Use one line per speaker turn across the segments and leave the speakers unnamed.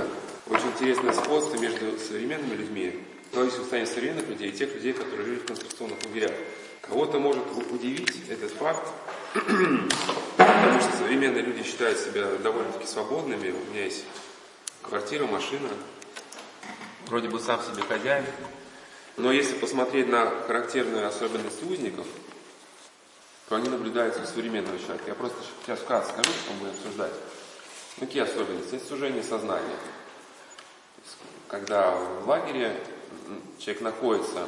действительно очень интересное сходство между современными людьми, человеческим состоянием современных людей и тех людей, которые жили в концентрационных лагерях. Кого-то может удивить этот факт, потому что современные люди считают себя довольно-таки свободными. У меня есть квартира, машина, вроде бы сам себе хозяин. Но если посмотреть на характерные особенности узников, то они наблюдаются у современного человека. Я просто сейчас вкратце скажу, что мы будем обсуждать. Какие особенности? Это сужение сознания. Когда в лагере человек находится,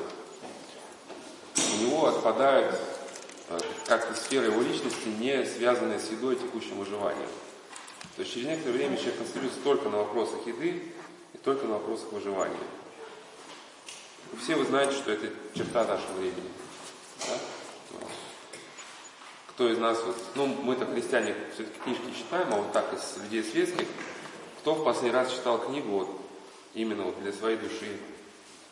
у него отпадают э, как-то сферы его личности, не связанные с едой и текущим выживанием. То есть через некоторое время человек концентрируется только на вопросах еды и только на вопросах выживания. Все вы знаете, что это черта нашего времени. Да? Кто из нас, вот, ну мы-то христиане все-таки книжки читаем, а вот так из людей светских, кто в последний раз читал книгу вот, именно вот для своей души,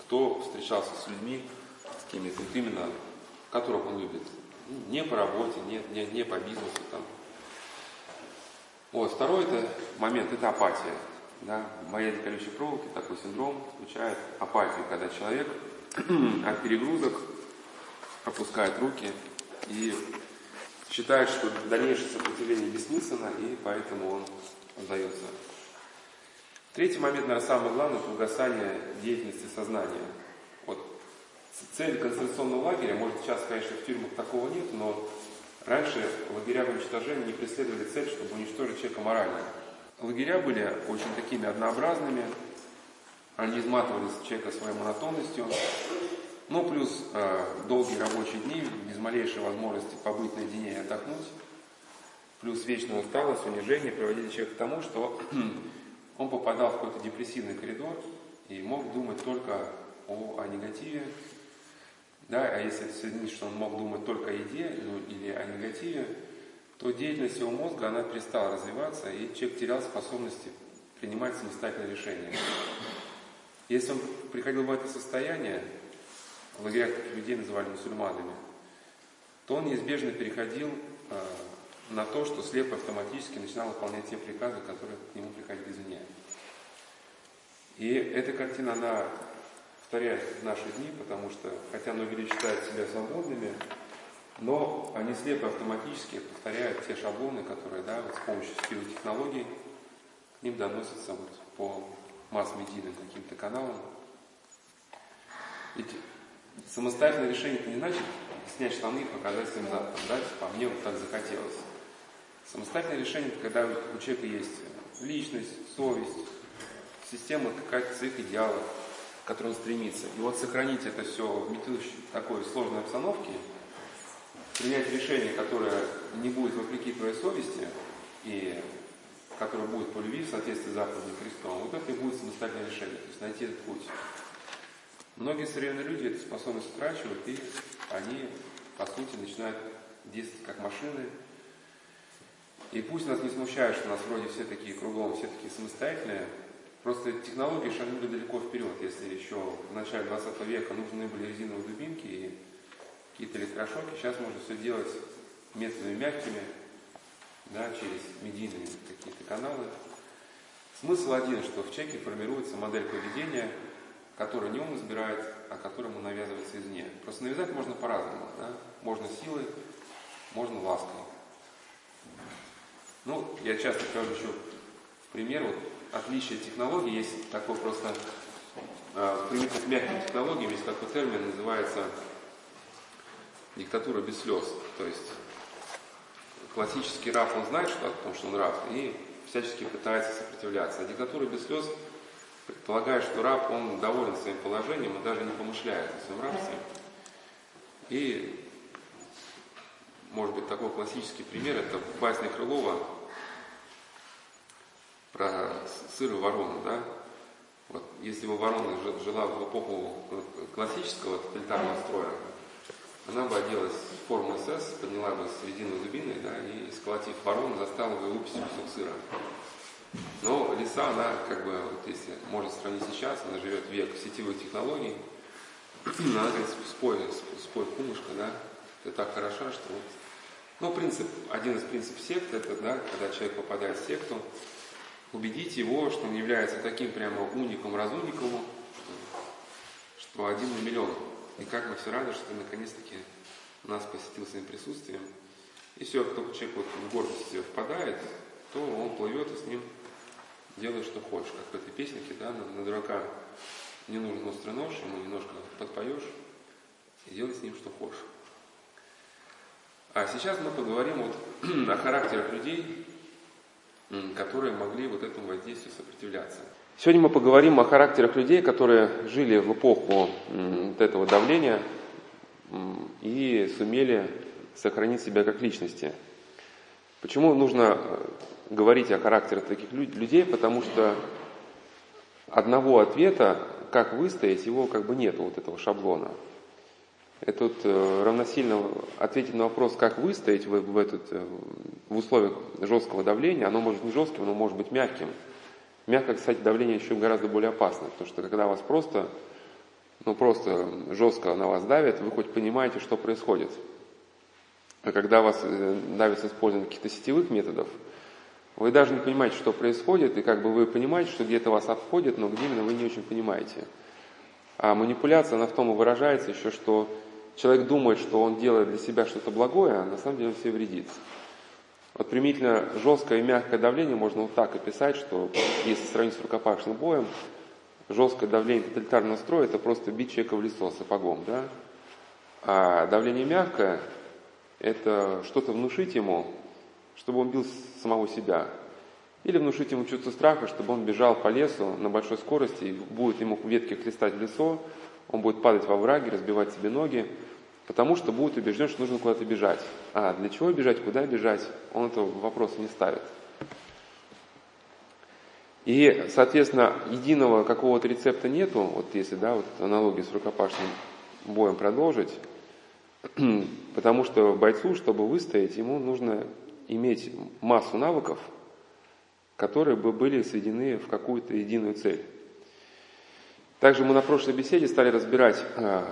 кто встречался с людьми, с кем то именно, которых он любит. Не по работе, не, не, не по бизнесу там. Вот, второй это момент, это апатия. Да? Боязнь колючей проволоки, такой синдром включает апатию, когда человек от перегрузок опускает руки и считает, что дальнейшее сопротивление бессмысленно, и поэтому он сдается. Третий момент, наверное, самый главный, угасание деятельности сознания. Вот цель концентрационного лагеря, может сейчас, конечно, в тюрьмах такого нет, но раньше лагеря в уничтожении не преследовали цель, чтобы уничтожить человека морально. Лагеря были очень такими однообразными, они изматывали человека своей монотонностью, ну плюс э, долгие рабочие дни, без малейшей возможности побыть наедине и отдохнуть, плюс вечная усталость, унижение приводили человека к тому, что он попадал в какой-то депрессивный коридор и мог думать только о, о негативе. Да, а если соединить, что он мог думать только о еде ну, или о негативе, то деятельность его мозга, она перестала развиваться, и человек терял способности принимать самостоятельные решения. Если он приходил в это состояние, в лагерях таких людей называли мусульманами, то он неизбежно переходил э, на то, что слепо автоматически начинал выполнять те приказы, которые к нему приходили извне. И эта картина, она повторяется в наши дни, потому что, хотя многие считают себя свободными, но они слепо автоматически повторяют те шаблоны, которые да, вот с помощью силы технологий к ним доносятся вот по масс-медийным каким-то каналам. Ведь самостоятельное решение это не значит снять штаны и показать своим задом, да, типа, а мне вот так захотелось. Самостоятельное решение это когда у человека есть личность, совесть, система какая-то своих идеалов, к которой он стремится. И вот сохранить это все в такой сложной обстановке, принять решение, которое не будет вопреки твоей совести и которое будет по любви в соответствии с заповедью Христом, вот это и будет самостоятельное решение, то есть найти этот путь. Многие современные люди эту способность утрачивают, и они, по сути, начинают действовать как машины. И пусть нас не смущает, что у нас вроде все такие кругом, все такие самостоятельные, просто технологии шагнули далеко вперед. Если еще в начале 20 века нужны были резиновые дубинки и какие-то электрошоки, сейчас можно все делать методами мягкими, да, через медийные какие-то каналы. Смысл один, что в чеке формируется модель поведения, которую не он избирает, а которая ему навязывается извне. Просто навязать можно по-разному. Да? Можно силой, можно лаской. Ну, я часто привожу еще пример, вот отличие технологий, есть такой просто, э, примитив к мягким технологиям, есть такой термин, называется диктатура без слез. То есть классический раб, он знает что о том, что он раб, и всячески пытается сопротивляться. А диктатура без слез предполагает, что раб, он доволен своим положением и даже не помышляет о своем рабстве. И, может быть, такой классический пример, это басня Крылова про сыр и ворону, да? Вот, если бы ворона жила в эпоху классического тоталитарного строя, она бы оделась в форму СС, подняла бы середину зубиной, да, и, сколотив ворону, застала бы выпустить кусок сыра. Но лиса, она, как бы, вот если можно сравнить сейчас, она живет век сетевых технологий, она говорит, спой, спой, кумушка, да, ты так хороша, что вот. Ну, принцип, один из принципов секты, это, да, когда человек попадает в секту, убедить его, что он является таким прямо уником, разумником, что, что один на миллион. И как мы все рады, что наконец-таки нас посетил своим присутствием. И все, как только человек вот в гордость впадает, то он плывет и с ним делает, что хочешь. Как в этой песенке, да, на, на дурака не нужен острый нож, ему немножко подпоешь и делай с ним, что хочешь. А сейчас мы поговорим вот о характерах людей, которые могли вот этому воздействию сопротивляться. Сегодня мы поговорим о характерах людей, которые жили в эпоху вот этого давления и сумели сохранить себя как личности. Почему нужно э, говорить о характерах таких людей? Потому что одного ответа, как выстоять, его как бы нет, вот этого шаблона. Это вот э, равносильно ответить на вопрос, как выстоять в, в, этот, э, в условиях жесткого давления. Оно может не жестким, но может быть мягким. Мягкое, кстати, давление еще гораздо более опасно, потому что когда вас просто, ну просто жестко на вас давят, вы хоть понимаете, что происходит. А когда вас э, давит с использованием каких-то сетевых методов, вы даже не понимаете, что происходит, и как бы вы понимаете, что где-то вас обходят, но где именно вы не очень понимаете. А манипуляция, она в том и выражается еще, что человек думает, что он делает для себя что-то благое, а на самом деле он себе вредит. Вот применительно жесткое и мягкое давление можно вот так описать, что если сравнить с рукопашным боем, жесткое давление тоталитарного строя – это просто бить человека в лицо сапогом, да? А давление мягкое – это что-то внушить ему, чтобы он бил самого себя. Или внушить ему чувство страха, чтобы он бежал по лесу на большой скорости, и будет ему ветки хлестать в лицо, он будет падать во враги, разбивать себе ноги, потому что будет убежден, что нужно куда-то бежать. А для чего бежать, куда бежать, он этого вопроса не ставит. И, соответственно, единого какого-то рецепта нету, вот если, да, вот аналогию с рукопашным боем продолжить, потому что бойцу, чтобы выстоять, ему нужно иметь массу навыков, которые бы были сведены в какую-то единую цель. Также мы на прошлой беседе стали разбирать э,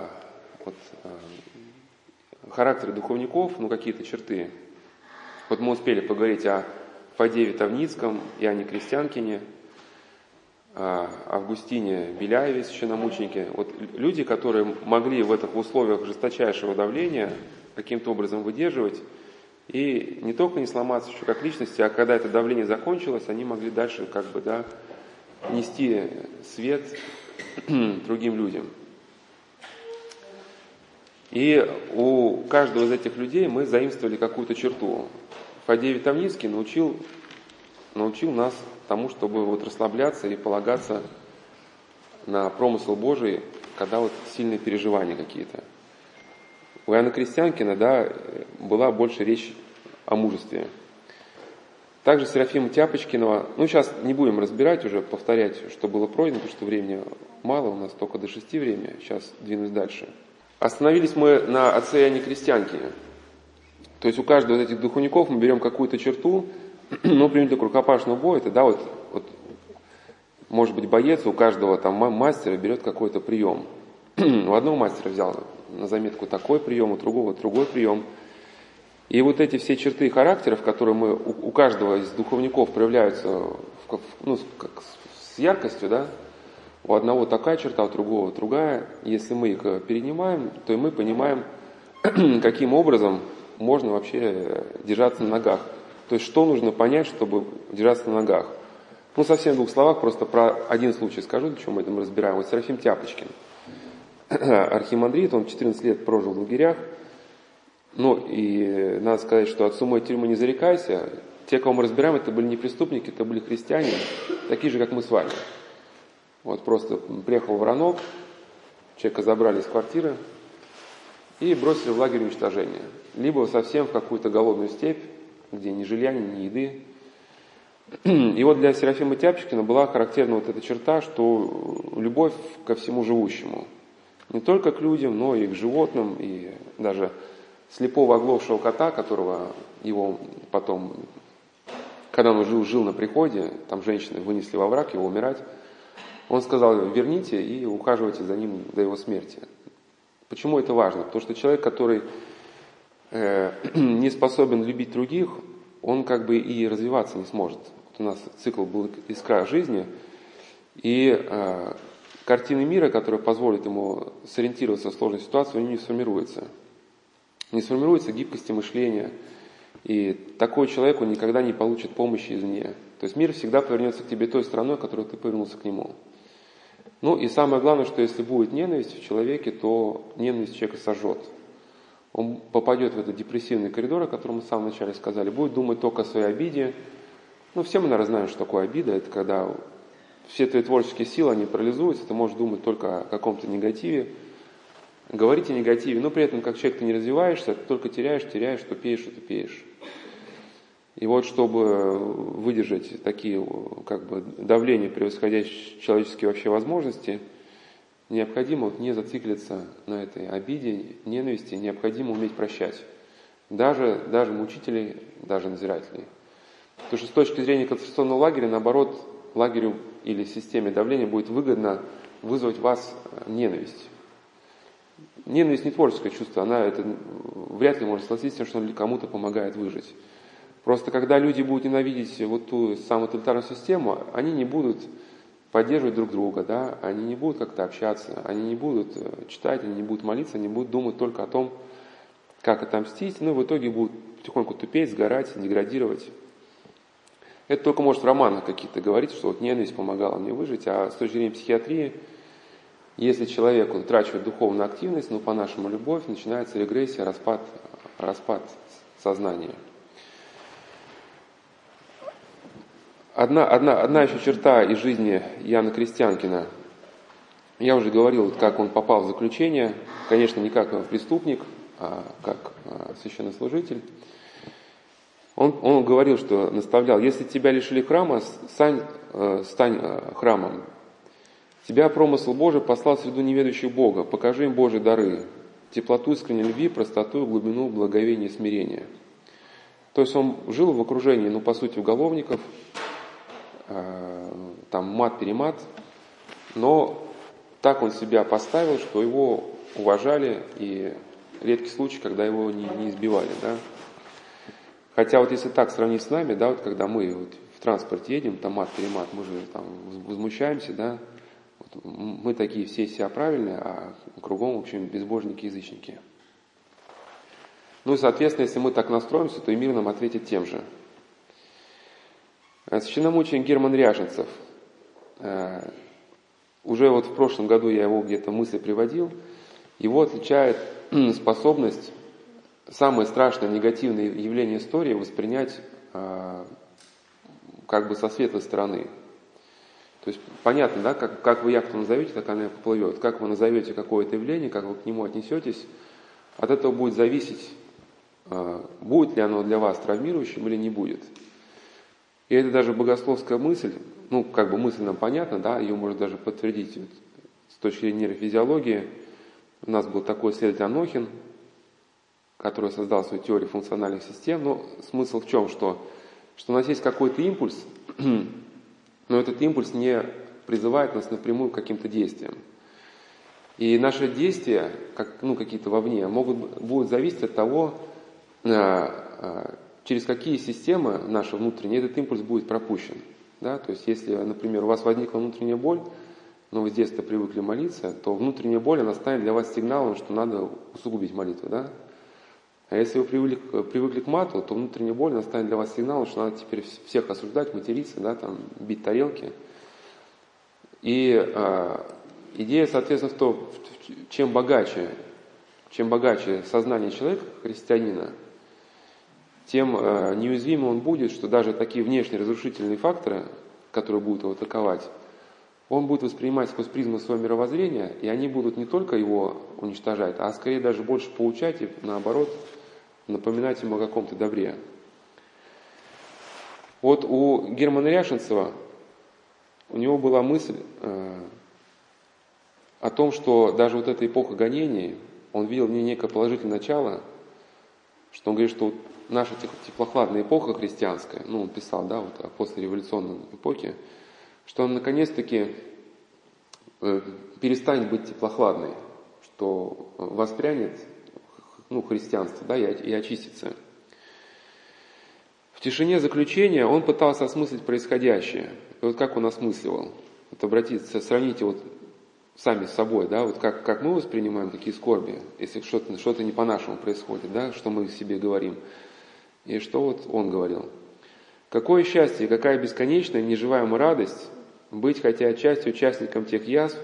вот, э, характеры духовников, ну какие-то черты. Вот мы успели поговорить о Фадееве Тавницком, Иоанне Крестьянкине, о Августине Беляеве, священномученике. Вот люди, которые могли в этих условиях жесточайшего давления каким-то образом выдерживать, и не только не сломаться еще как личности, а когда это давление закончилось, они могли дальше как бы, да, нести свет другим людям. И у каждого из этих людей мы заимствовали какую-то черту. Фадей Витамницкий научил, научил нас тому, чтобы вот расслабляться и полагаться на промысел Божий, когда вот сильные переживания какие-то. У Иоанна Крестьянкина, да, была больше речь о мужестве. Также Серафима Тяпочкинова, ну сейчас не будем разбирать уже, повторять, что было пройдено, потому что времени мало, у нас только до шести время, сейчас двинусь дальше. Остановились мы на отце Иоанне Крестьянкине. То есть у каждого из этих духовников мы берем какую-то черту, ну, примерно к рукопашному бою, это, да, вот, вот, может быть, боец у каждого там мастера берет какой-то прием. у одного мастера взял на заметку такой прием, у другого другой прием – и вот эти все черты характеров, которые мы, у, у каждого из духовников проявляются в, ну, как, с яркостью, да, у одного такая черта, у другого другая. Если мы их э, перенимаем, то и мы понимаем, каким образом можно вообще держаться на ногах. То есть, что нужно понять, чтобы держаться на ногах. Ну, совсем в двух словах, просто про один случай скажу, для чего мы это разбираем. Вот Серафим Тяпочкин, архимандрит, он 14 лет прожил в лагерях, ну, и надо сказать, что от суммы тюрьмы не зарекайся. Те, кого мы разбираем, это были не преступники, это были христиане, такие же, как мы с вами. Вот просто приехал Воронок, человека забрали из квартиры и бросили в лагерь уничтожения. Либо совсем в какую-то голодную степь, где ни жилья, ни еды. И вот для Серафима Тяпчикина была характерна вот эта черта, что любовь ко всему живущему. Не только к людям, но и к животным, и даже слепого оглохшего кота, которого его потом, когда он жил, жил на приходе, там женщины вынесли во враг его умирать, он сказал, верните и ухаживайте за ним до его смерти. Почему это важно? Потому что человек, который э, не способен любить других, он как бы и развиваться не сможет. у нас цикл был искра жизни, и э, картины мира, которая позволит ему сориентироваться в сложной ситуации, у него не сформируется. Не сформируется гибкости мышления, и такой человек, он никогда не получит помощи извне. То есть мир всегда повернется к тебе той стороной, которой ты повернулся к нему. Ну и самое главное, что если будет ненависть в человеке, то ненависть человека сожжет. Он попадет в этот депрессивный коридор, о котором мы в самом начале сказали, будет думать только о своей обиде. Ну, все мы, наверное, знаем, что такое обида. Это когда все твои творческие силы, они парализуются, ты можешь думать только о каком-то негативе, говорить о негативе, но при этом, как человек, ты не развиваешься, ты только теряешь, теряешь, что пеешь, что ты пеешь. И вот чтобы выдержать такие как бы, давления, превосходящие человеческие вообще возможности, необходимо вот не зациклиться на этой обиде, ненависти, необходимо уметь прощать. Даже, даже мучителей, даже назирателей. Потому что с точки зрения концентрационного лагеря, наоборот, лагерю или системе давления будет выгодно вызвать в вас ненависть. Ненависть не творческое чувство, она это вряд ли может согласиться, что кому-то помогает выжить. Просто когда люди будут ненавидеть вот ту самую тоталитарную систему, они не будут поддерживать друг друга, да, они не будут как-то общаться, они не будут э, читать, они не будут молиться, они будут думать только о том, как отомстить, ну в итоге будут потихоньку тупеть, сгорать, деградировать. Это только может в романах какие-то говорить, что вот ненависть помогала мне выжить, а с точки зрения психиатрии, если человек утрачивает духовную активность, ну по-нашему любовь, начинается регрессия, распад, распад сознания. Одна, одна, одна еще черта из жизни Яна Крестьянкина. Я уже говорил, как он попал в заключение, конечно, не как преступник, а как а, священнослужитель. Он, он говорил, что наставлял, если тебя лишили храма, стань, э, стань э, храмом. Тебя промысл Божий послал в среду неведущих Бога, покажи им Божьи дары, теплоту искренней любви, простоту, глубину, благовения, смирения. То есть он жил в окружении, ну, по сути, уголовников, Э, там мат-перемат, но так он себя поставил, что его уважали, и редкий случай, когда его не, не избивали. Да? Хотя вот если так сравнить с нами, да, вот когда мы вот в транспорте едем, там мат-перемат, мы же там возмущаемся, да, вот мы такие все себя правильные, а кругом, в общем, безбожники-язычники. Ну и, соответственно, если мы так настроимся, то и мир нам ответит тем же – Священномученик Герман Ряженцев. Э, уже вот в прошлом году я его где-то мысли приводил. Его отличает способность самое страшное негативное явление истории воспринять э, как бы со светлой стороны. То есть понятно, да, как, как вы яхту назовете, так она и поплывет. Как вы назовете какое-то явление, как вы к нему отнесетесь, от этого будет зависеть, э, будет ли оно для вас травмирующим или не будет. И это даже богословская мысль, ну, как бы мысль нам понятна, да, ее можно даже подтвердить вот, с точки зрения нейрофизиологии. У нас был такой исследователь Анохин, который создал свою теорию функциональных систем, но смысл в чем, что, что у нас есть какой-то импульс, но этот импульс не призывает нас напрямую к каким-то действиям. И наши действия, как, ну, какие-то вовне, могут, будут зависеть от того, э, э, через какие системы наши внутренние этот импульс будет пропущен. Да? То есть если, например, у вас возникла внутренняя боль, но вы с детства привыкли молиться, то внутренняя боль, она станет для вас сигналом, что надо усугубить молитву. Да? А если вы привыкли, привыкли к мату, то внутренняя боль, она станет для вас сигналом, что надо теперь всех осуждать, материться, да, там, бить тарелки. И э, идея, соответственно, в том, чем богаче, чем богаче сознание человека, христианина, тем э, неуязвимым он будет, что даже такие внешние разрушительные факторы, которые будут его атаковать, он будет воспринимать сквозь призму своего мировоззрения, и они будут не только его уничтожать, а скорее даже больше получать и, наоборот, напоминать ему о каком-то добре. Вот у Германа Ряшенцева, у него была мысль э, о том, что даже вот эта эпоха гонений, он видел в ней некое положительное начало, что он говорит, что наша теплохладная эпоха христианская, ну, он писал, да, вот о послереволюционной эпохе, что он наконец-таки э, перестанет быть теплохладной, что воспрянет ну, христианство, да, и, очистится. В тишине заключения он пытался осмыслить происходящее. И вот как он осмысливал? Вот обратиться, сравните вот сами с собой, да, вот как, как мы воспринимаем такие скорби, если что-то что не по-нашему происходит, да, что мы себе говорим, и что вот он говорил. Какое счастье, какая бесконечная, неживаемая радость быть хотя отчасти участником тех язв,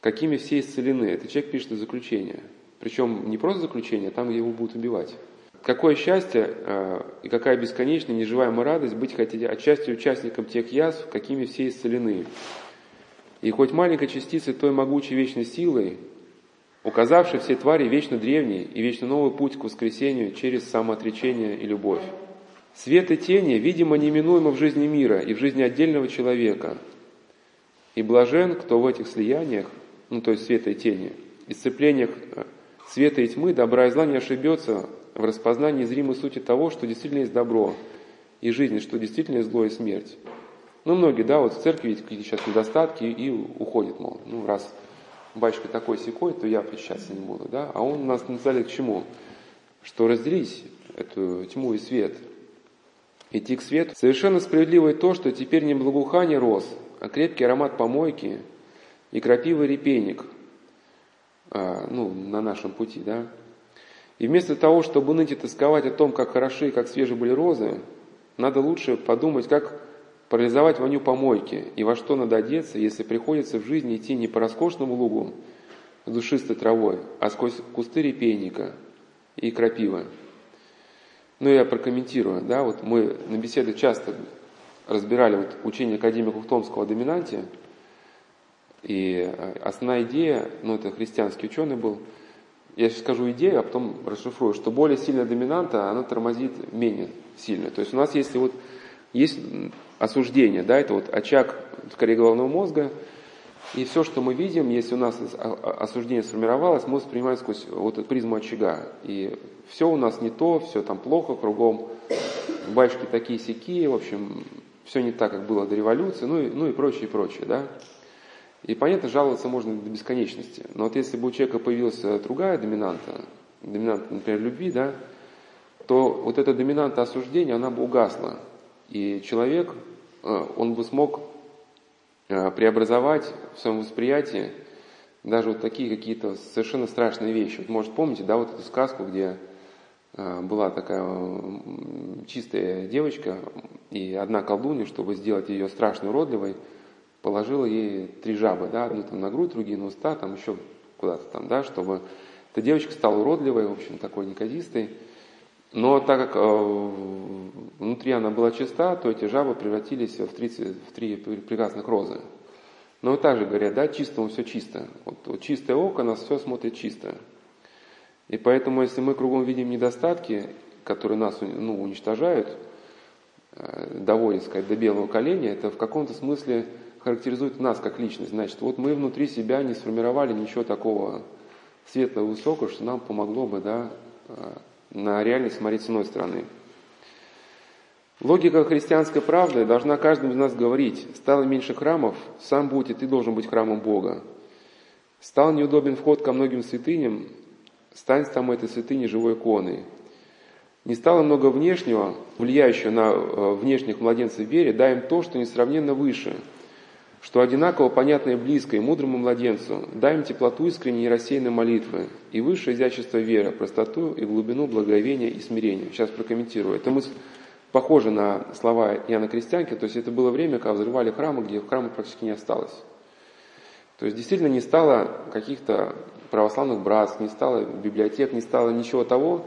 какими все исцелены. Это человек пишет из заключения. Причем не просто заключение, а там его будут убивать. Какое счастье э, и какая бесконечная, неживаемая радость быть хотя отчасти участником тех язв, какими все исцелены. И хоть маленькой частицей той могучей вечной силой, указавшей все твари вечно древний и вечно новый путь к воскресению через самоотречение и любовь. Свет и тени, видимо, неминуемо в жизни мира и в жизни отдельного человека. И блажен, кто в этих слияниях, ну то есть света и тени, и сцеплениях э, света и тьмы, добра и зла не ошибется в распознании зримой сути того, что действительно есть добро и жизнь, что действительно есть зло и смерть. Ну, многие, да, вот в церкви есть какие-то сейчас недостатки и уходят, мол, ну, раз батюшка такой секой, то я причащаться не буду, да. А он нас назвали к чему? Что разделить эту тьму и свет, идти к свету. Совершенно справедливо и то, что теперь не благоухание роз, а крепкий аромат помойки и крапивый репейник, ну, на нашем пути, да. И вместо того, чтобы ныть и тосковать о том, как хороши и как свежи были розы, надо лучше подумать, как парализовать воню помойки и во что надо одеться, если приходится в жизни идти не по роскошному лугу с душистой травой, а сквозь кусты репейника и крапивы. Ну, я прокомментирую, да, вот мы на беседах часто разбирали вот учение академика Ухтомского о доминанте, и э, основная идея, ну, это христианский ученый был, я сейчас скажу идею, а потом расшифрую, что более сильная доминанта, она тормозит менее сильно. То есть у нас если вот есть осуждение, да, это вот очаг скорее головного мозга, и все, что мы видим, если у нас осуждение сформировалось, мы воспринимаем сквозь вот эту призму очага. И все у нас не то, все там плохо кругом, батюшки такие сякие, в общем, все не так, как было до революции, ну и, ну и прочее, прочее, да. И понятно, жаловаться можно до бесконечности. Но вот если бы у человека появилась другая доминанта, доминанта, например, любви, да, то вот эта доминанта осуждения, она бы угасла. И человек, э, он бы смог э, преобразовать в своем восприятии даже вот такие какие-то совершенно страшные вещи. Вот, может, помните, да, вот эту сказку, где э, была такая чистая девочка, и одна колдунья, чтобы сделать ее страшно уродливой, положила ей три жабы, да, одну там на грудь, другие на уста, там еще куда-то там, да, чтобы эта девочка стала уродливой, в общем, такой неказистой. Но так как э, внутри она была чиста, то эти жабы превратились в три, в три прекрасных розы. Но вот также говорят, да, чистому все чисто. Вот, вот чистое око нас все смотрит чисто. И поэтому, если мы кругом видим недостатки, которые нас ну, уничтожают, э, доводят, сказать, до белого коленя, это в каком-то смысле характеризует нас как личность. Значит, вот мы внутри себя не сформировали ничего такого светлого, высокого, что нам помогло бы, да, э, на реальность смотреть с иной стороны. Логика христианской правды должна каждому из нас говорить, стало меньше храмов, сам будь и ты должен быть храмом Бога. Стал неудобен вход ко многим святыням, стань там этой святыни живой иконой. Не стало много внешнего, влияющего на э, внешних младенцев в вере, дай им то, что несравненно выше – что одинаково понятно и близко и мудрому младенцу, дай им теплоту искренней и рассеянной молитвы, и высшее изящество веры, простоту и глубину благовения и смирения. Сейчас прокомментирую. Это мысль похожа на слова Иоанна Крестьянки, то есть это было время, когда взрывали храмы, где храма практически не осталось. То есть действительно не стало каких-то православных братств, не стало библиотек, не стало ничего того,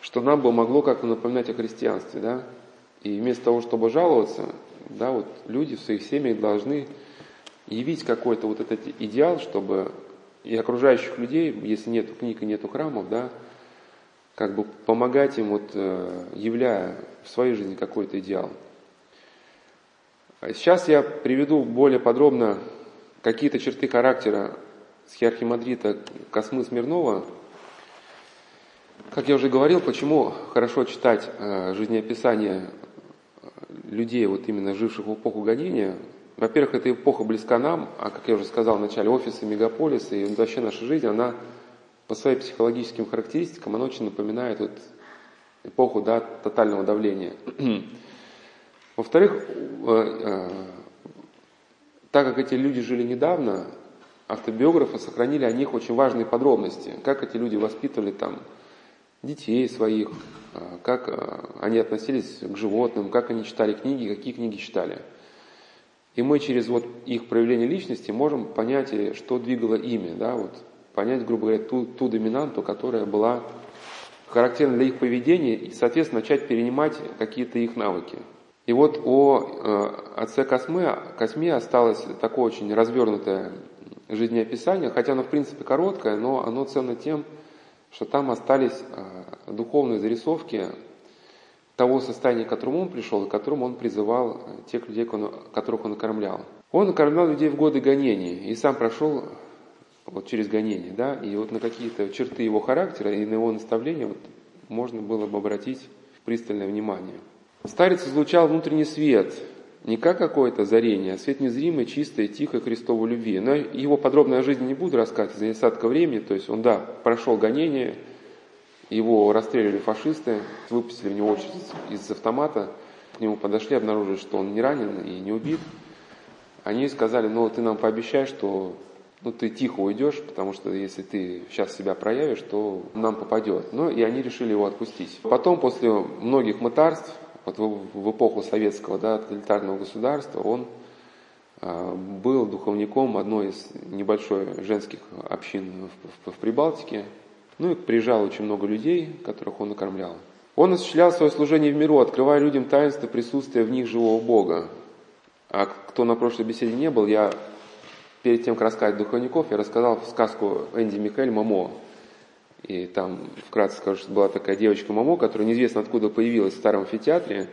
что нам бы могло как-то напоминать о христианстве. Да? И вместо того, чтобы жаловаться, да, вот люди в своих семьях должны явить какой-то вот этот идеал, чтобы и окружающих людей, если нет книг и нету храмов, да, как бы помогать им, вот, э, являя в своей жизни какой-то идеал. А сейчас я приведу более подробно какие-то черты характера схиархимандрита Космы Смирнова. Как я уже говорил, почему хорошо читать э, жизнеописание людей, вот именно живших в эпоху гонения, во-первых, эта эпоха близка нам, а, как я уже сказал в начале, офисы, мегаполисы и вообще наша жизнь, она по своим психологическим характеристикам, она очень напоминает вот эпоху да, тотального давления. Во-вторых, э, э, так как эти люди жили недавно, автобиографы сохранили о них очень важные подробности, как эти люди воспитывали там детей своих, э, как они относились к животным, как они читали книги, какие книги читали. И мы через вот их проявление личности можем понять, что двигало ими, да, вот, понять, грубо говоря, ту, ту доминанту, которая была характерна для их поведения, и, соответственно, начать перенимать какие-то их навыки. И вот о э, отце Косме, Косме осталось такое очень развернутое жизнеописание, хотя оно в принципе короткое, но оно ценно тем, что там остались э, духовные зарисовки того состояния, к которому он пришел, и к которому он призывал тех людей, которых он накормлял. Он накормлял людей в годы гонений и сам прошел вот через гонение, да, и вот на какие-то черты его характера и на его наставления вот можно было бы обратить пристальное внимание. Старец излучал внутренний свет, не как какое-то озарение, а свет незримой, чистой, тихой Христовой любви. Но его подробная жизнь не буду рассказывать за недостатка времени, то есть он, да, прошел гонение, его расстреливали фашисты, выпустили в него очередь из автомата, к нему подошли, обнаружили, что он не ранен и не убит. Они сказали, ну ты нам пообещай, что ну, ты тихо уйдешь, потому что если ты сейчас себя проявишь, то нам попадет. Ну, и они решили его отпустить. Потом, после многих мытарств, вот в, эпоху советского да, тоталитарного государства, он а, был духовником одной из небольшой женских общин в, в, в Прибалтике. Ну и приезжало очень много людей, которых он накормлял. Он осуществлял свое служение в миру, открывая людям таинство присутствия в них живого Бога. А кто на прошлой беседе не был, я перед тем, как рассказать духовников, я рассказал сказку Энди Микель «Мамо». И там вкратце скажу, что была такая девочка Мамо, которая неизвестно откуда появилась в старом амфитеатре.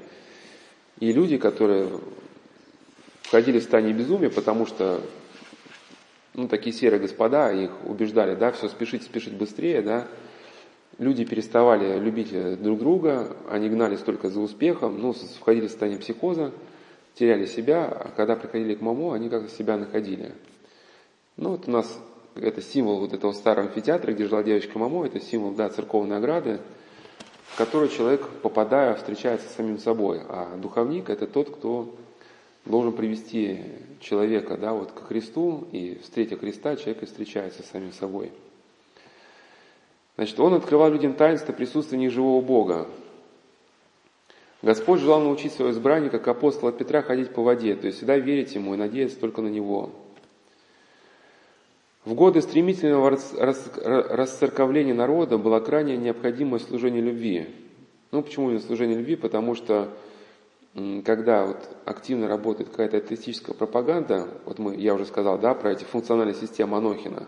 И люди, которые входили в состояние безумия, потому что ну, такие серые господа их убеждали, да, все спешить, спешить быстрее, да, люди переставали любить друг друга, они гнались только за успехом, ну, входили в состояние психоза, теряли себя, а когда приходили к маму, они как-то себя находили. Ну, вот у нас это символ вот этого старого амфитеатра, где жила девочка Мамо, это символ, да, церковной ограды, в которой человек, попадая, встречается с самим собой. А духовник – это тот, кто должен привести человека да, вот, к Христу, и встретив Христа, человек и встречается с самим собой. Значит, он открывал людям таинство присутствия в них живого Бога. Господь желал научить своего избранника, как апостола Петра, ходить по воде, то есть всегда верить ему и надеяться только на него. В годы стремительного расцерковления народа было крайне необходимое служение любви. Ну, почему именно служение любви? Потому что когда вот активно работает какая-то атеистическая пропаганда, вот мы, я уже сказал, да, про эти функциональные системы Анохина,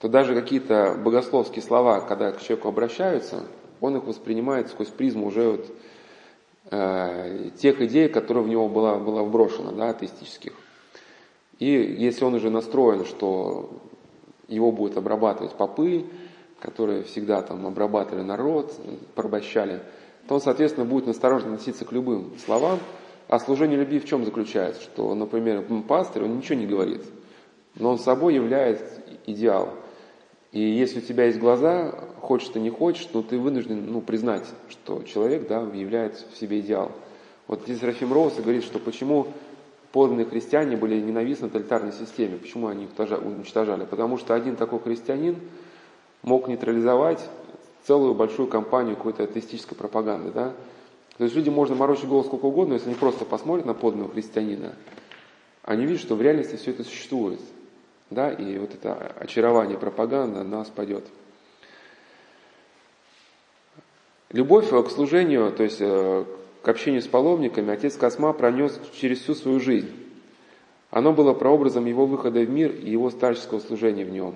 то даже какие-то богословские слова, когда к человеку обращаются, он их воспринимает сквозь призму уже вот, э, тех идей, которые в него была, была вброшена, да, атеистических. И если он уже настроен, что его будут обрабатывать попы, которые всегда там обрабатывали народ, порабощали, то он, соответственно, будет настороженно относиться к любым словам. А служение любви в чем заключается? Что, например, пастор, он ничего не говорит, но он собой является идеал. И если у тебя есть глаза, хочешь ты не хочешь, то ты вынужден ну, признать, что человек да, является в себе идеал. Вот здесь Рафим Роуз говорит, что почему подлинные христиане были ненавистны тоталитарной системе. Почему они уничтожали? Потому что один такой христианин мог нейтрализовать целую большую кампанию какой-то атеистической пропаганды. Да? То есть люди можно морочить голос сколько угодно, если они просто посмотрят на подлинного христианина, они видят, что в реальности все это существует. Да? И вот это очарование пропаганды на нас пойдет. Любовь к служению, то есть э, к общению с паломниками отец Косма пронес через всю свою жизнь. Оно было прообразом его выхода в мир и его старческого служения в нем.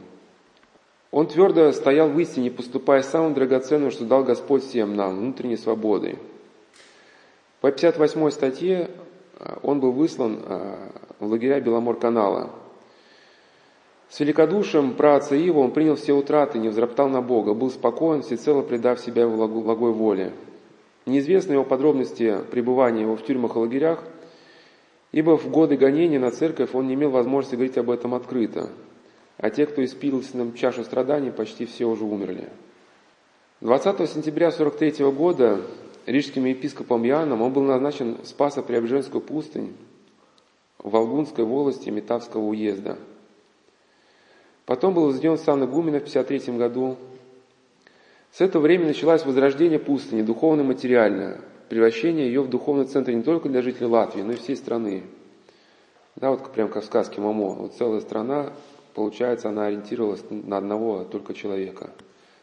Он твердо стоял в истине, поступая самым драгоценным, что дал Господь всем нам, внутренней свободой. По 58 статье э, он был выслан э, в лагеря Беломор-канала. С великодушием праца Ива он принял все утраты, не взроптал на Бога, был спокоен, всецело предав себя его благой воле. Неизвестны его подробности пребывания его в тюрьмах и лагерях, ибо в годы гонения на церковь он не имел возможности говорить об этом открыто, а те, кто испил с ним чашу страданий, почти все уже умерли. 20 сентября 43 года рижским епископом Иоанном он был назначен в Спасо-Преображенскую пустынь в Волгунской волости Метавского уезда. Потом был возведен сан игумена в 53 году. С этого времени началось возрождение пустыни, духовно и материальное, превращение ее в духовный центр не только для жителей Латвии, но и всей страны. Да, вот прям как в сказке Мамо. Вот целая страна, получается, она ориентировалась на одного только человека.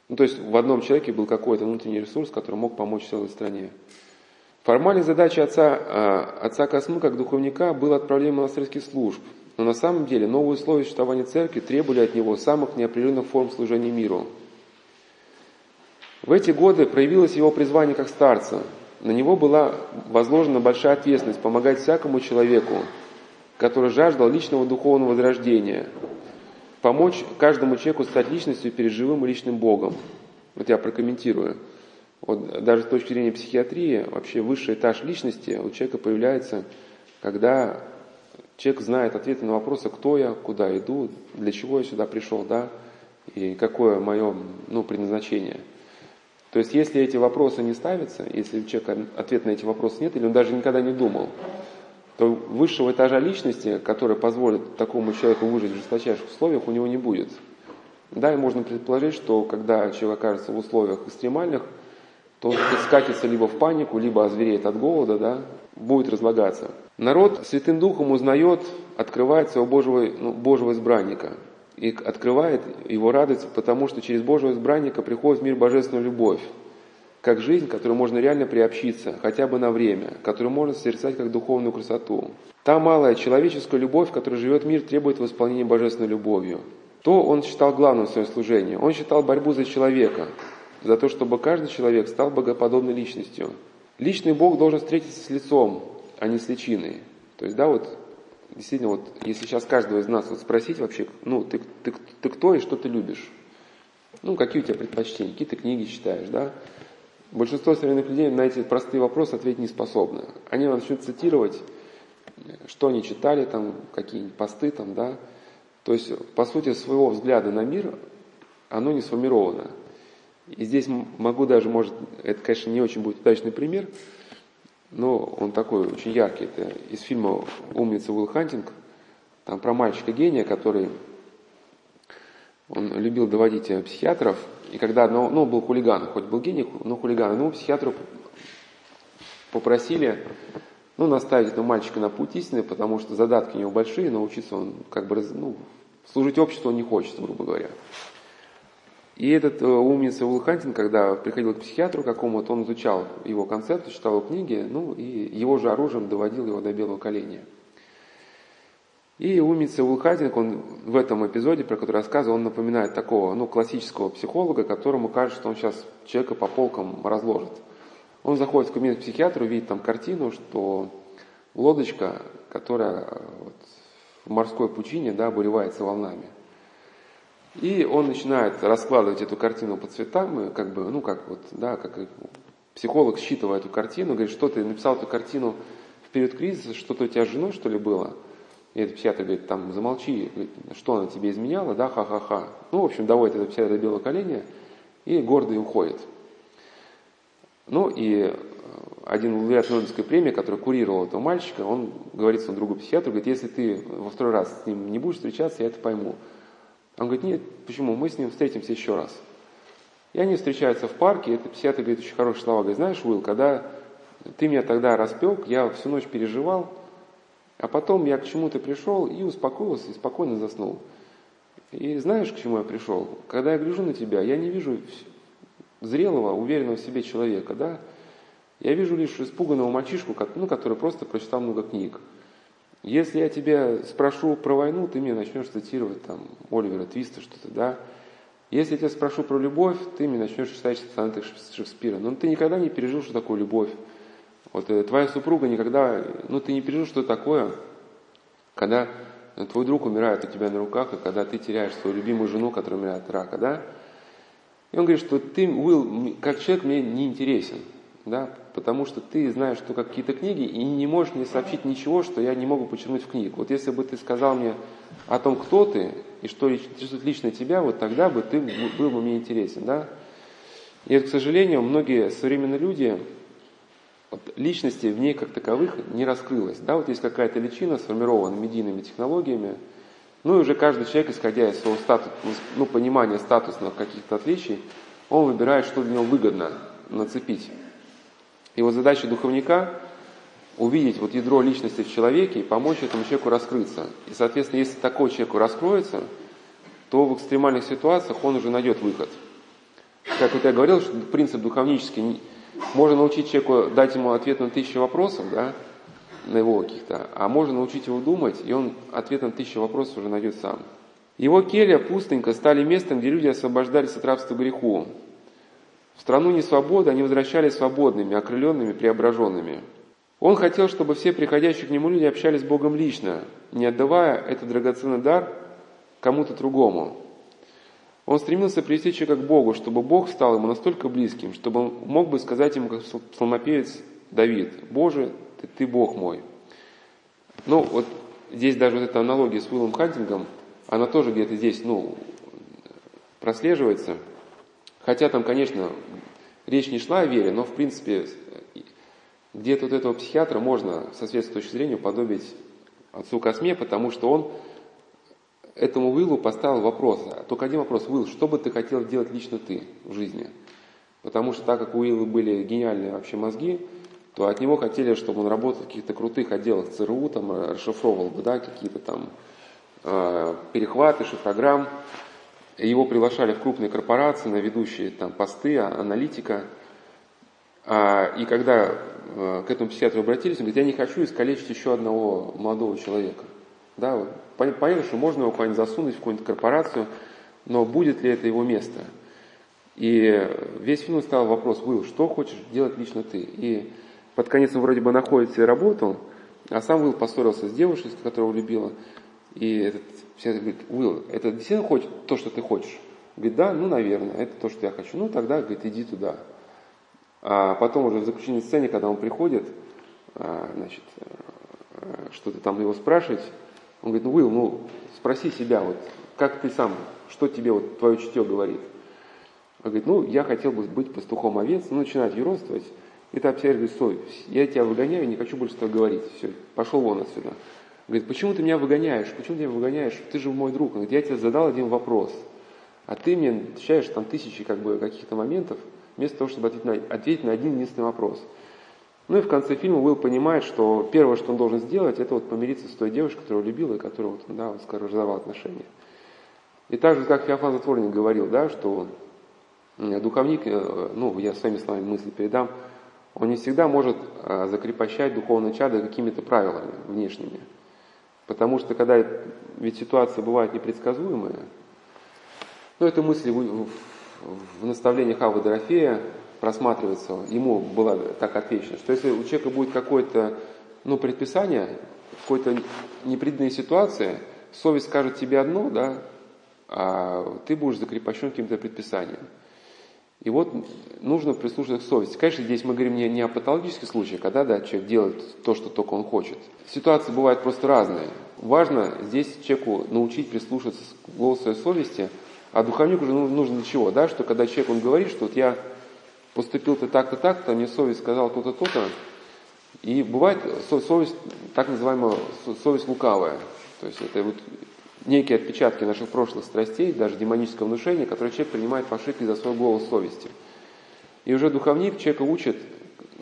Ну, то есть в одном человеке был какой-то внутренний ресурс, который мог помочь целой стране. Формальной задачей отца, а, отца Космы, как духовника, было отправление монастырских служб. Но на самом деле новые условия существования церкви требовали от него самых неопределенных форм служения миру. В эти годы проявилось его призвание как старца. На него была возложена большая ответственность помогать всякому человеку, который жаждал личного духовного возрождения, помочь каждому человеку стать личностью перед живым и личным Богом. Вот я прокомментирую. Вот даже с точки зрения психиатрии, вообще высший этаж личности у человека появляется, когда человек знает ответы на вопросы, кто я, куда иду, для чего я сюда пришел, да, и какое мое ну, предназначение. То есть, если эти вопросы не ставятся, если у человека ответ на эти вопросы нет, или он даже никогда не думал, то высшего этажа личности, который позволит такому человеку выжить в жесточайших условиях, у него не будет. Да, и можно предположить, что когда человек окажется в условиях экстремальных, то он скатится либо в панику, либо озвереет от голода, да, будет разлагаться. Народ Святым Духом узнает, открывает своего Божьего, ну, Божьего избранника. И открывает его радость, потому что через Божьего избранника приходит в мир божественная любовь как жизнь, которой можно реально приобщиться, хотя бы на время, которую можно созерцать как духовную красоту. Та малая человеческая любовь, в которой живет мир, требует восполнения божественной любовью. То он считал главным в своем служении. Он считал борьбу за человека, за то, чтобы каждый человек стал богоподобной личностью. Личный Бог должен встретиться с лицом, а не с личиной. То есть, да, вот, действительно, вот, если сейчас каждого из нас вот спросить вообще, ну, ты, ты, ты кто и что ты любишь? Ну, какие у тебя предпочтения, какие ты книги читаешь, да? Большинство современных людей на эти простые вопросы ответить не способны. Они начнут цитировать, что они читали, там, какие-нибудь посты, там, да. То есть, по сути, своего взгляда на мир, оно не сформировано. И здесь могу даже, может, это, конечно, не очень будет удачный пример, но он такой очень яркий. Это из фильма «Умница Уилл Хантинг», там про мальчика-гения, который он любил доводить психиатров и когда одного, ну, был хулиган, хоть был гений, но хулиган, ему психиатру попросили, ну, наставить этого мальчика на путь истины, потому что задатки у него большие, научиться он как бы, ну, служить обществу он не хочет, грубо говоря. И этот э, умница Уилл Хантинг, когда приходил к психиатру какому-то, он изучал его концепты, читал его книги, ну, и его же оружием доводил его до белого коленя. И умница Уилхайдинг, он в этом эпизоде, про который рассказывал, он напоминает такого ну, классического психолога, которому кажется, что он сейчас человека по полкам разложит. Он заходит в кабинет психиатра, видит там картину, что лодочка, которая э, вот, в морской пучине да, обуревается волнами. И он начинает раскладывать эту картину по цветам, как бы, ну как вот, да, как психолог считывая эту картину, говорит, что ты написал эту картину в период кризиса, что-то у тебя с женой, что ли, было – и этот психиатр говорит, там, замолчи, что она тебе изменяла, да, ха-ха-ха. Ну, в общем, доводит этот психиатр до белого коленя и гордый уходит. Ну, и э, один лауреат Нобелевской премии, который курировал этого мальчика, он говорит своему другу психиатру, говорит, если ты во второй раз с ним не будешь встречаться, я это пойму. Он говорит, нет, почему, мы с ним встретимся еще раз. И они встречаются в парке, и этот психиатр говорит очень хорошие слова, говорит, знаешь, Уилл, когда ты меня тогда распек, я всю ночь переживал, а потом я к чему-то пришел и успокоился, и спокойно заснул. И знаешь, к чему я пришел? Когда я гляжу на тебя, я не вижу зрелого, уверенного в себе человека, да? Я вижу лишь испуганного мальчишку, ну, который просто прочитал много книг. Если я тебя спрошу про войну, ты мне начнешь цитировать там Оливера Твиста что-то, да? Если я тебя спрошу про любовь, ты мне начнешь читать сонеты Шекспира. Но ты никогда не пережил, что такое любовь. Вот э, твоя супруга никогда, ну ты не пережил, что такое, когда твой друг умирает у тебя на руках, и когда ты теряешь свою любимую жену, которая умирает от рака, да? И он говорит, что ты, Уилл, как человек мне не интересен, да, потому что ты знаешь только какие-то книги и не можешь мне сообщить ничего, что я не могу почерпнуть в книгу. Вот если бы ты сказал мне о том, кто ты и что интересует лично тебя, вот тогда бы ты был бы мне интересен, да. И, к сожалению, многие современные люди, вот, личности в ней как таковых не раскрылось. Да, вот есть какая-то личина, сформирована медийными технологиями, ну и уже каждый человек, исходя из своего статуса, ну, понимания статусных каких-то отличий, он выбирает, что для него выгодно нацепить. Вот задача духовника увидеть вот ядро личности в человеке и помочь этому человеку раскрыться. И, соответственно, если такой человек раскроется, то в экстремальных ситуациях он уже найдет выход. Как вот я говорил, что принцип духовнический, можно научить человеку, дать ему ответ на тысячу вопросов, да, на его каких-то, а можно научить его думать, и он ответ на тысячу вопросов уже найдет сам. Его келья, пустынька, стали местом, где люди освобождались от рабства греху. В страну несвободы они возвращались свободными, окрыленными, преображенными. Он хотел, чтобы все приходящие к нему люди общались с Богом лично, не отдавая этот драгоценный дар кому-то другому. Он стремился привести человека к Богу, чтобы Бог стал ему настолько близким, чтобы он мог бы сказать ему, как псалмопевец Давид, «Боже, ты, ты Бог мой». Ну, вот здесь даже вот эта аналогия с Уиллом Хантингом, она тоже где-то здесь, ну, прослеживается. Хотя там, конечно, речь не шла о вере, но, в принципе, где-то вот этого психиатра можно, со светской точки зрения, подобить отцу Косме, потому что он этому Уиллу поставил вопрос, только один вопрос, Уилл, что бы ты хотел делать лично ты в жизни? Потому что так как у Уилла были гениальные вообще мозги, то от него хотели, чтобы он работал в каких-то крутых отделах ЦРУ, там расшифровывал бы, да, какие-то там э, перехваты, шифрограмм. Его приглашали в крупные корпорации на ведущие там посты, а, аналитика. А, и когда Э, к этому психиатру обратились, он говорит, я не хочу искалечить еще одного молодого человека. Да, понятно, что можно его куда-нибудь засунуть в какую-нибудь корпорацию, но будет ли это его место? И весь фильм стал вопрос, Уилл, что хочешь делать лично ты? И под конец он вроде бы находит себе работу, а сам Уилл поссорился с девушкой, которого любила. И этот психиатр говорит, Уилл, это действительно хочет то, что ты хочешь? Говорит, да, ну, наверное, это то, что я хочу. Ну, тогда, говорит, иди туда. А потом уже в заключительной сцене, когда он приходит, а, значит, э, что-то там его спрашивать, он говорит, ну, Уилл, ну, спроси себя, вот, как ты сам, что тебе вот твое чутье говорит? Он говорит, ну, я хотел бы быть пастухом овец, ну, начинать юродствовать. И психиатр говорит, стой, я тебя выгоняю, не хочу больше с тобой говорить, все, пошел вон отсюда. Говорит, почему ты меня выгоняешь, почему ты меня выгоняешь, ты же мой друг. Он говорит, я тебе задал один вопрос, а ты мне отвечаешь там тысячи как бы каких-то моментов, вместо того, чтобы ответить на, ответить на один единственный вопрос. Ну и в конце фильма Уилл понимает, что первое, что он должен сделать, это вот помириться с той девушкой, которую любил и которую вот, да, скажем, разорвал отношения. И так же, как Феофан Затворник говорил, да, что духовник, э, ну, я своими словами мысли передам, он не всегда может э, закрепощать духовное чадо какими-то правилами внешними. Потому что когда ведь ситуация бывает непредсказуемая, ну, это мысли в наставлениях Авы Дорофея просматривается, ему было так отвечено, что если у человека будет какое-то ну, предписание, какой-то непредвиденная ситуация, совесть скажет тебе одно, да, а ты будешь закрепощен каким-то предписанием. И вот нужно прислушаться к совести. Конечно, здесь мы говорим не, не о патологических случаях, когда да, человек делает то, что только он хочет. Ситуации бывают просто разные. Важно здесь человеку научить прислушаться к голосу своей совести – а духовник уже нужно для чего? Да? Что когда человек он говорит, что вот я поступил-то так-то так-то, мне совесть сказала то-то, то-то. И бывает совесть, так называемая совесть лукавая. То есть это вот некие отпечатки наших прошлых страстей, даже демонического внушения, которые человек принимает по ошибке за свой голос совести. И уже духовник человека учит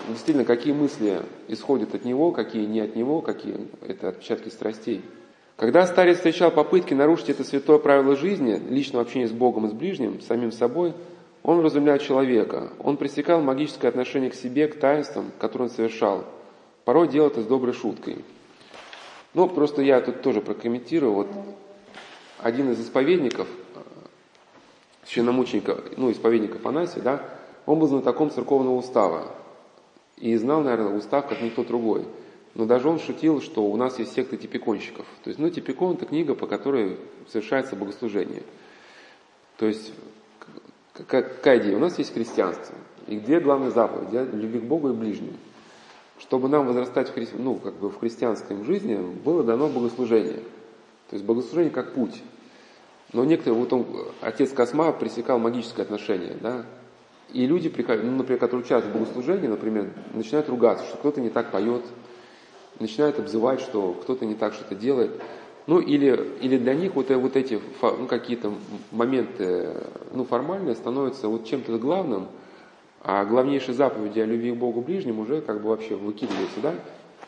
действительно, какие мысли исходят от него, какие не от него, какие это отпечатки страстей. Когда старец встречал попытки нарушить это святое правило жизни, личного общения с Богом и с ближним, с самим собой, он разумлял человека. Он пресекал магическое отношение к себе, к таинствам, которые он совершал. Порой делал это с доброй шуткой. Ну, просто я тут тоже прокомментирую. Вот один из исповедников, священномученика, ну, исповедника Афанасия, да, он был знатоком церковного устава. И знал, наверное, устав, как никто другой. Но даже он шутил, что у нас есть секта типиконщиков. То есть, ну, типикон – это книга, по которой совершается богослужение. То есть, какая идея? У нас есть христианство. И где главная заповедь? Любви к Богу и ближнему. Чтобы нам возрастать в, хри... ну, как бы в христианской жизни, было дано богослужение. То есть богослужение как путь. Но некоторые, вот он, отец Косма пресекал магическое отношение, да, И люди, ну, например, которые участвуют в богослужении, например, начинают ругаться, что кто-то не так поет, начинают обзывать, что кто-то не так что-то делает. Ну, или, или для них вот, вот эти ну, какие-то моменты ну, формальные становятся вот чем-то главным, а главнейшие заповеди о любви к Богу ближним уже как бы вообще выкидываются, да?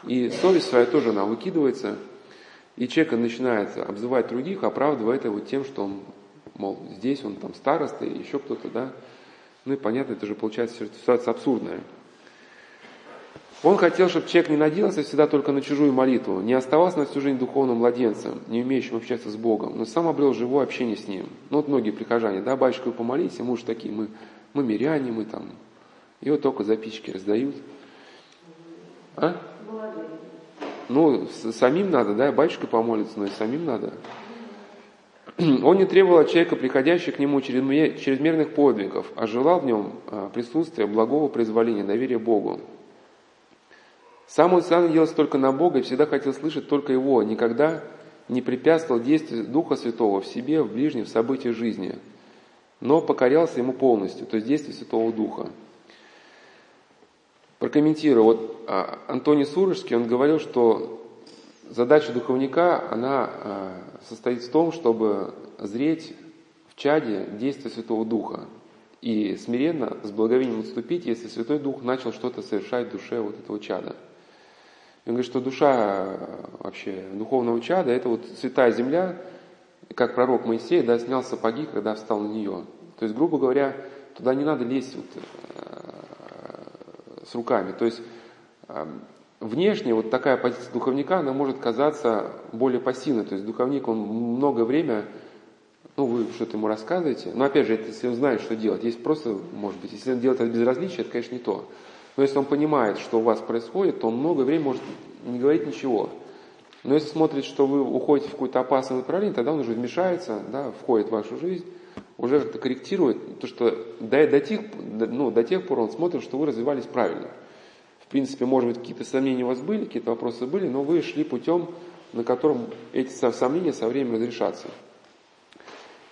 И совесть своя тоже она выкидывается, и человек начинает обзывать других, оправдывая это вот тем, что он, мол, здесь он там староста или еще кто-то, да? Ну и понятно, это же получается ситуация абсурдная. Он хотел, чтобы человек не надеялся всегда только на чужую молитву, не оставался на всю жизнь духовным младенцем, не умеющим общаться с Богом, но сам обрел живое общение с Ним. Ну вот многие прихожане, да, батюшка, вы помолитесь, мы же такие, мы, мы миряне, мы там. И вот только записчики раздают. А? Ну, самим надо, да, батюшка помолиться, но и самим надо. Он не требовал от человека, приходящего к нему чрезмерных подвигов, а желал в нем а, присутствия благого произволения, доверия Богу. Сам он всегда надеялся только на Бога и всегда хотел слышать только Его, никогда не препятствовал действию Духа Святого в себе, в ближнем, в событиях жизни, но покорялся Ему полностью, то есть действию Святого Духа. Прокомментирую, вот а, Антоний Сурожский, он говорил, что задача духовника, она а, состоит в том, чтобы зреть в чаде действия Святого Духа. И смиренно, с благовением отступить, если Святой Дух начал что-то совершать в душе вот этого чада – он говорит, что душа э, вообще духовного чада – это вот святая земля, как пророк Моисей, да, снял сапоги, когда встал на нее. То есть, грубо говоря, туда не надо лезть вот, с руками. То есть, э, внешне вот такая позиция духовника, она может казаться более пассивной. То есть, духовник, он много время, ну, вы что-то ему рассказываете, но опять же, если он знает, что делать. Есть просто, может быть, если он делает это безразличие, это, конечно, не то. Но если он понимает, что у вас происходит, то он много времени может не говорить ничего. Но если смотрит, что вы уходите в какое-то опасное направление, тогда он уже вмешается, да, входит в вашу жизнь, уже это корректирует, то что до, до, тех, ну, до тех пор он смотрит, что вы развивались правильно. В принципе, может быть, какие-то сомнения у вас были, какие-то вопросы были, но вы шли путем, на котором эти сомнения со временем разрешатся.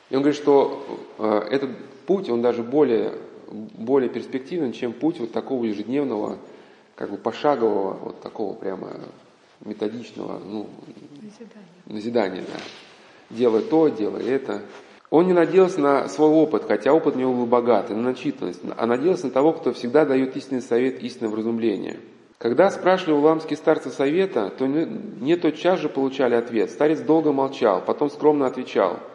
И он говорит, что э, этот путь, он даже более более перспективен, чем путь вот такого ежедневного, как бы пошагового, вот такого прямо методичного, ну, назидания, назидания да. делай то, делай это. Он не надеялся на свой опыт, хотя опыт у него был богатый, на начитанность, а надеялся на того, кто всегда дает истинный совет, истинное вразумление. Когда спрашивали у ламские старцы совета, то не тотчас же получали ответ. Старец долго молчал, потом скромно отвечал –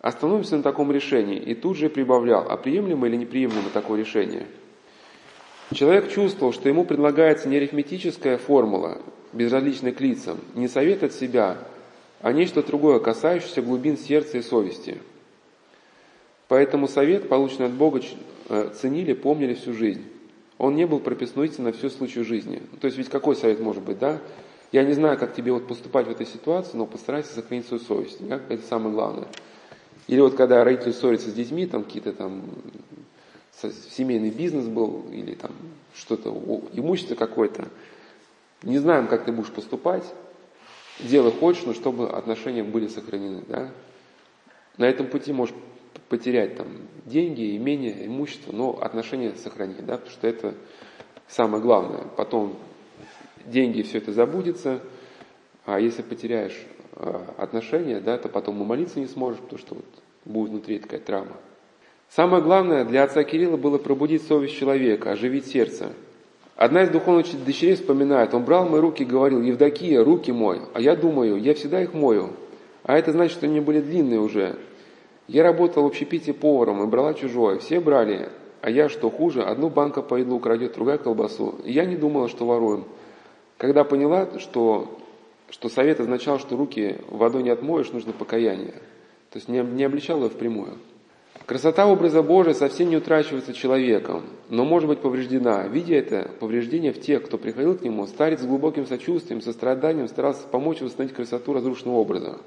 Остановимся на таком решении и тут же прибавлял, а приемлемо или неприемлемо такое решение. Человек чувствовал, что ему предлагается не арифметическая формула, безразличная к лицам, не совет от себя, а нечто другое, касающееся глубин сердца и совести. Поэтому совет, полученный от Бога, э, ценили, помнили всю жизнь. Он не был прописной на всю случай жизни. То есть ведь какой совет может быть, да? Я не знаю, как тебе вот поступать в этой ситуации, но постарайся сохранить свою совесть. Да? Это самое главное. Или вот когда родители ссорятся с детьми, там какие-то там семейный бизнес был, или там что-то, имущество какое-то, не знаем, как ты будешь поступать, делай хочешь, но чтобы отношения были сохранены, да. На этом пути можешь потерять там деньги, имение, имущество, но отношения сохранить, да, потому что это самое главное. Потом деньги, все это забудется, а если потеряешь Э, отношения, да, то потом и молиться не сможешь, потому что вот будет внутри такая травма. Самое главное для отца Кирилла было пробудить совесть человека, оживить сердце. Одна из духовных дочерей вспоминает, он брал мои руки и говорил, Евдокия, руки мой, а я думаю, я всегда их мою. А это значит, что они были длинные уже. Я работал в общепите поваром и брала чужое. Все брали, а я, что хуже, одну банка по еду украдет, другая колбасу. И я не думала, что воруем. Когда поняла, что что совет означал, что руки водой не отмоешь, нужно покаяние. То есть не, не обличал его впрямую. Красота образа Божия совсем не утрачивается человеком, но может быть повреждена. Видя это повреждение в тех, кто приходил к нему, старец с глубоким сочувствием, состраданием старался помочь восстановить красоту разрушенного образа.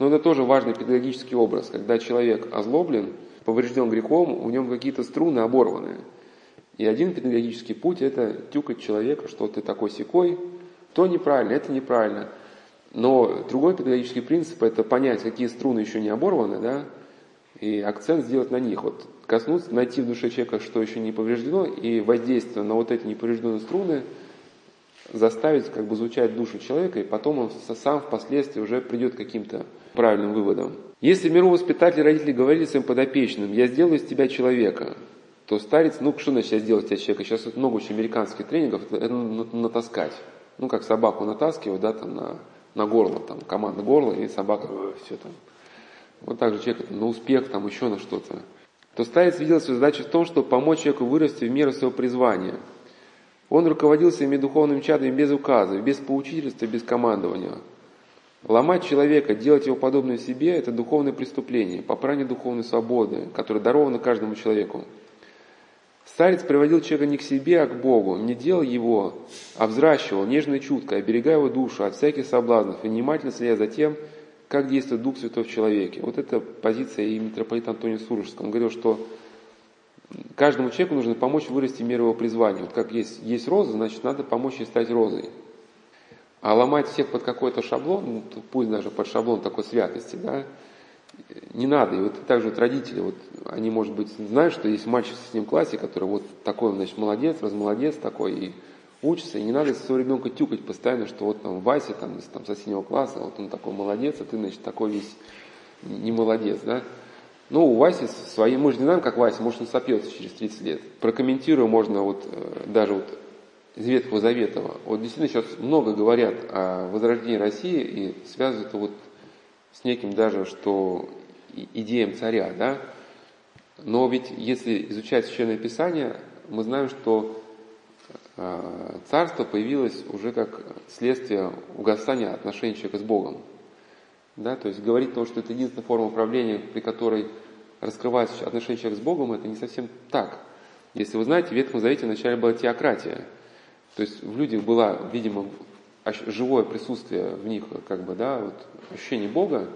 Но это тоже важный педагогический образ, когда человек озлоблен, поврежден грехом, у него какие-то струны оборваны. И один педагогический путь – это тюкать человека, что ты такой секой, то неправильно, это неправильно. Но другой педагогический принцип – это понять, какие струны еще не оборваны, да, и акцент сделать на них. Вот коснуться, найти в душе человека, что еще не повреждено, и воздействие на вот эти неповрежденные струны заставить как бы звучать душу человека, и потом он сам впоследствии уже придет к каким-то правильным выводам. Если мировоспитатели родители говорили своим подопечным, я сделаю из тебя человека, то старец, ну что значит я сделаю из тебя человека? Сейчас много очень американских тренингов, это натаскать. Ну как собаку натаскивают, да, там на, на горло, там команда горла, и собака все там. Вот так же человек на успех, там еще на что-то. То старец видел свою задачу в том, чтобы помочь человеку вырасти в меру своего призвания. Он руководил своими духовными чадами без указов, без поучительства, без командования. Ломать человека, делать его подобным себе – это духовное преступление, попрание духовной свободы, которая дарована каждому человеку. Старец приводил человека не к себе, а к Богу, не делал его, а взращивал нежно и чутко, оберегая его душу от всяких соблазнов и внимательно следя за тем, как действует Дух Святой в человеке. Вот это позиция и митрополита Антония Сурожского. Он говорил, что каждому человеку нужно помочь вырасти меру его призвания. Вот как есть, есть роза, значит, надо помочь ей стать розой. А ломать всех под какой-то шаблон, ну, пусть даже под шаблон такой святости, да, не надо. И вот также вот родители, вот они, может быть, знают, что есть мальчик в ним классе, который вот такой, значит, молодец, размолодец такой, и учится, и не надо своего ребенка тюкать постоянно, что вот там Вася там, из там, соседнего класса, вот он такой молодец, а ты, значит, такой весь не молодец, да. Ну, у Васи свои, мы же не знаем, как Вася, может, он сопьется через 30 лет. Прокомментирую можно вот э, даже вот из Ветхого Завета. Вот действительно сейчас много говорят о возрождении России и связывают вот с неким даже, что идеям царя, да. Но ведь если изучать Священное Писание, мы знаем, что э, царство появилось уже как следствие угасания отношений человека с Богом. Да, то есть говорить то, что это единственная форма управления, при которой раскрывается отношения человека с Богом, это не совсем так. Если вы знаете, в Ветхом Завете вначале была теократия. То есть в людях было, видимо, живое присутствие в них, как бы, да, вот, ощущение Бога,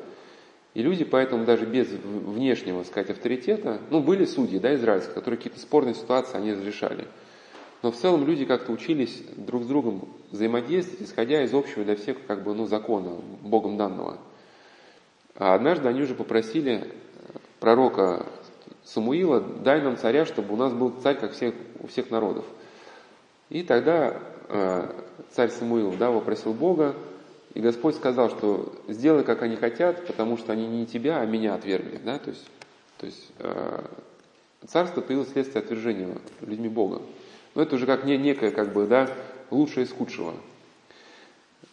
и люди поэтому даже без внешнего, сказать, авторитета, ну, были судьи, да, израильские, которые какие-то спорные ситуации они разрешали. Но в целом люди как-то учились друг с другом взаимодействовать, исходя из общего для всех, как бы, ну, закона, Богом данного. А однажды они уже попросили пророка Самуила, дай нам царя, чтобы у нас был царь, как всех, у всех народов. И тогда э, царь Самуил да, вопросил Бога, и Господь сказал, что сделай, как они хотят, потому что они не тебя, а меня отвергли. Да? То есть, то есть э, царство появилось вследствие отвержения людьми Бога. Но это уже как не, некое, как бы, да, лучшее из худшего.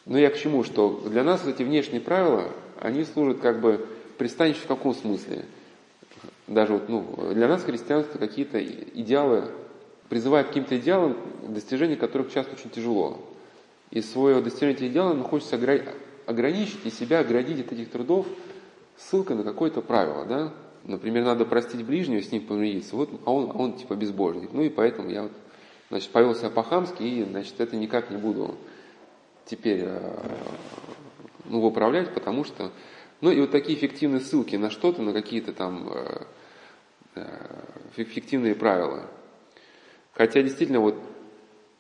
Но я к чему? Что для нас эти внешние правила, они служат как бы пристанищем в каком смысле? Даже вот, ну, для нас христианство какие-то идеалы призывает к каким-то идеалам, достижение которых часто очень тяжело. И свое достижение этих идеалов нам хочется ограничить и себя оградить от этих трудов ссылкой на какое-то правило, да? Например, надо простить ближнего, с ним помириться, вот, а он, а он типа безбожник. Ну и поэтому я вот, значит, повел себя по-хамски и, значит, это никак не буду теперь э, ну, управлять, потому что... Ну и вот такие фиктивные ссылки на что-то, на какие-то там э, э, фиктивные правила – Хотя действительно вот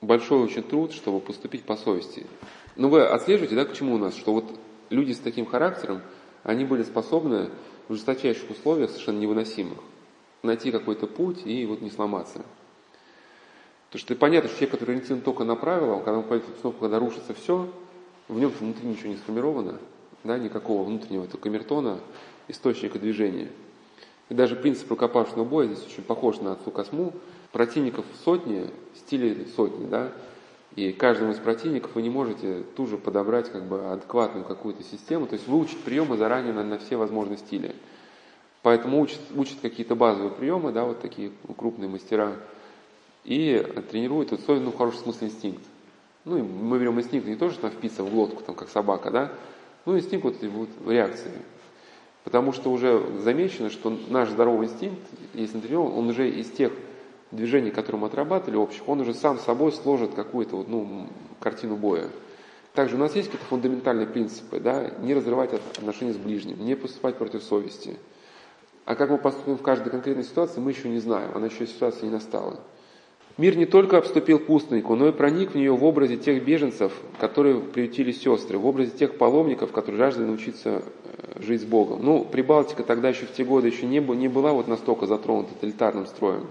большой очень труд, чтобы поступить по совести. Но вы отслеживаете, да, к чему у нас, что вот люди с таким характером, они были способны в жесточайших условиях, совершенно невыносимых, найти какой-то путь и вот не сломаться. Потому что понятно, что человек, который ориентирован только на правила, когда он пойдет в когда рушится все, в нем внутри ничего не сформировано, да, никакого внутреннего этого камертона, источника движения. И даже принцип рукопашного боя здесь очень похож на отцу Косму, противников сотни, в стиле сотни, да, и каждому из противников вы не можете тут же подобрать как бы адекватную какую-то систему, то есть выучить приемы заранее на, на все возможные стили. Поэтому учат, учат какие-то базовые приемы, да, вот такие крупные мастера, и тренируют, вот, ну, в хорошем смысле инстинкт. Ну, и мы берем инстинкт не то, что там впиться в глотку, там, как собака, да, ну, инстинкт вот, вот реакции. Потому что уже замечено, что наш здоровый инстинкт, если тренирован, он уже из тех движений, которые мы отрабатывали общих, он уже сам собой сложит какую-то вот, ну, картину боя. Также у нас есть какие-то фундаментальные принципы, да, не разрывать отношения с ближним, не поступать против совести. А как мы поступим в каждой конкретной ситуации, мы еще не знаем, она еще ситуация не настала. Мир не только обступил пустыннику, но и проник в нее в образе тех беженцев, которые приютили сестры, в образе тех паломников, которые жаждали научиться э, жить с Богом. Ну, Прибалтика тогда еще в те годы еще не, не была вот настолько затронута тоталитарным строем.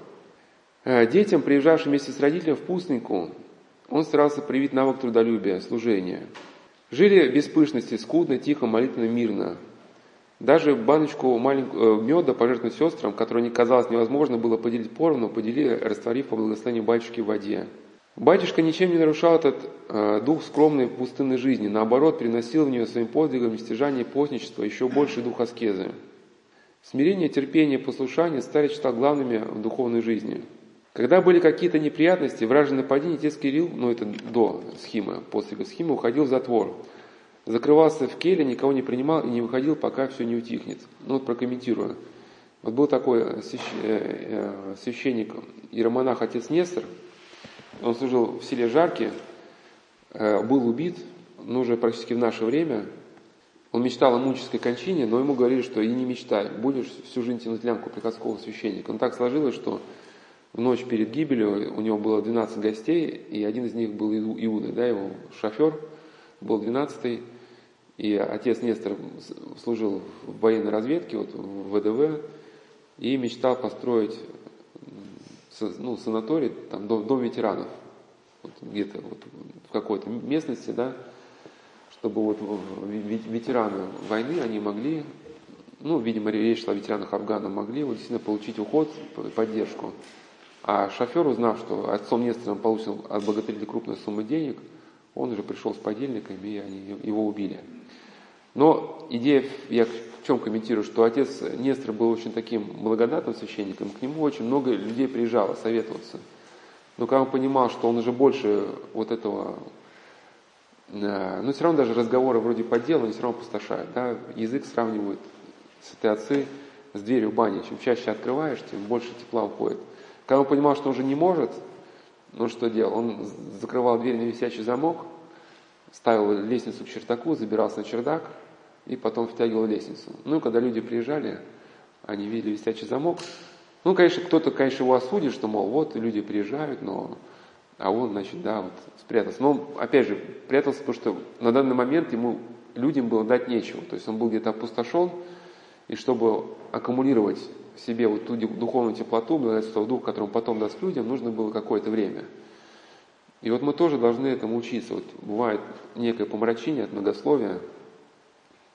Э, детям, приезжавшим вместе с родителями в пустыннику, он старался привить навык трудолюбия, служения. Жили без пышности, скудно, тихо, молитвенно, мирно. Даже баночку маленького э, меда пожертвовать сестрам, которую не казалось невозможно было поделить поровну, поделили, растворив по благословению батюшки в воде. Батюшка ничем не нарушал этот э, дух скромной пустынной жизни, наоборот, приносил в нее своим подвигом стяжание постничества еще больше дух аскезы. Смирение, терпение, послушание стали считать главными в духовной жизни. Когда были какие-то неприятности, вражий нападение, отец Кирилл, ну это до схемы, после схемы, уходил в затвор. Закрывался в келе, никого не принимал и не выходил, пока все не утихнет. Ну вот прокомментирую. Вот был такой э, э, священник, иеромонах отец Нестор, он служил в селе Жарки, э, был убит, но уже практически в наше время. Он мечтал о муческой кончине, но ему говорили, что и не мечтай, будешь всю жизнь тянуть лямку приходского священника. Но так сложилось, что в ночь перед гибелью у него было 12 гостей, и один из них был Иуда, да, его шофер был 12-й, и отец Нестор служил в военной разведке, вот, в ВДВ, и мечтал построить ну, санаторий, там, дом, дом ветеранов, вот, где-то вот, в какой-то местности, да, чтобы вот ветераны войны, они могли, ну, видимо, речь шла о ветеранах Афгана, могли вот, действительно получить уход, поддержку. А шофер, узнав, что отцом Нестором получил от богатыря крупную сумму денег, он уже пришел с подельниками, и они его убили. Но идея, я в чем комментирую, что отец Нестор был очень таким благодатным священником, к нему очень много людей приезжало советоваться. Но когда он понимал, что он уже больше вот этого, э, ну все равно даже разговоры вроде по делу, они все равно пустошают. Да? Язык сравнивают с этой отцы с дверью бани. Чем чаще открываешь, тем больше тепла уходит. Когда он понимал, что уже не может, ну что делал? Он закрывал дверь на висячий замок, ставил лестницу к чердаку, забирался на чердак и потом втягивал лестницу. Ну, когда люди приезжали, они видели висячий замок. Ну, конечно, кто-то, конечно, его осудит, что, мол, вот люди приезжают, но... А он, значит, да, вот спрятался. Но, опять же, прятался, потому что на данный момент ему людям было дать нечего. То есть он был где-то опустошен, и чтобы аккумулировать в себе вот ту духовную теплоту, благодетельство дух, который он потом даст людям, нужно было какое-то время. И вот мы тоже должны этому учиться. Вот бывает некое помрачение от многословия,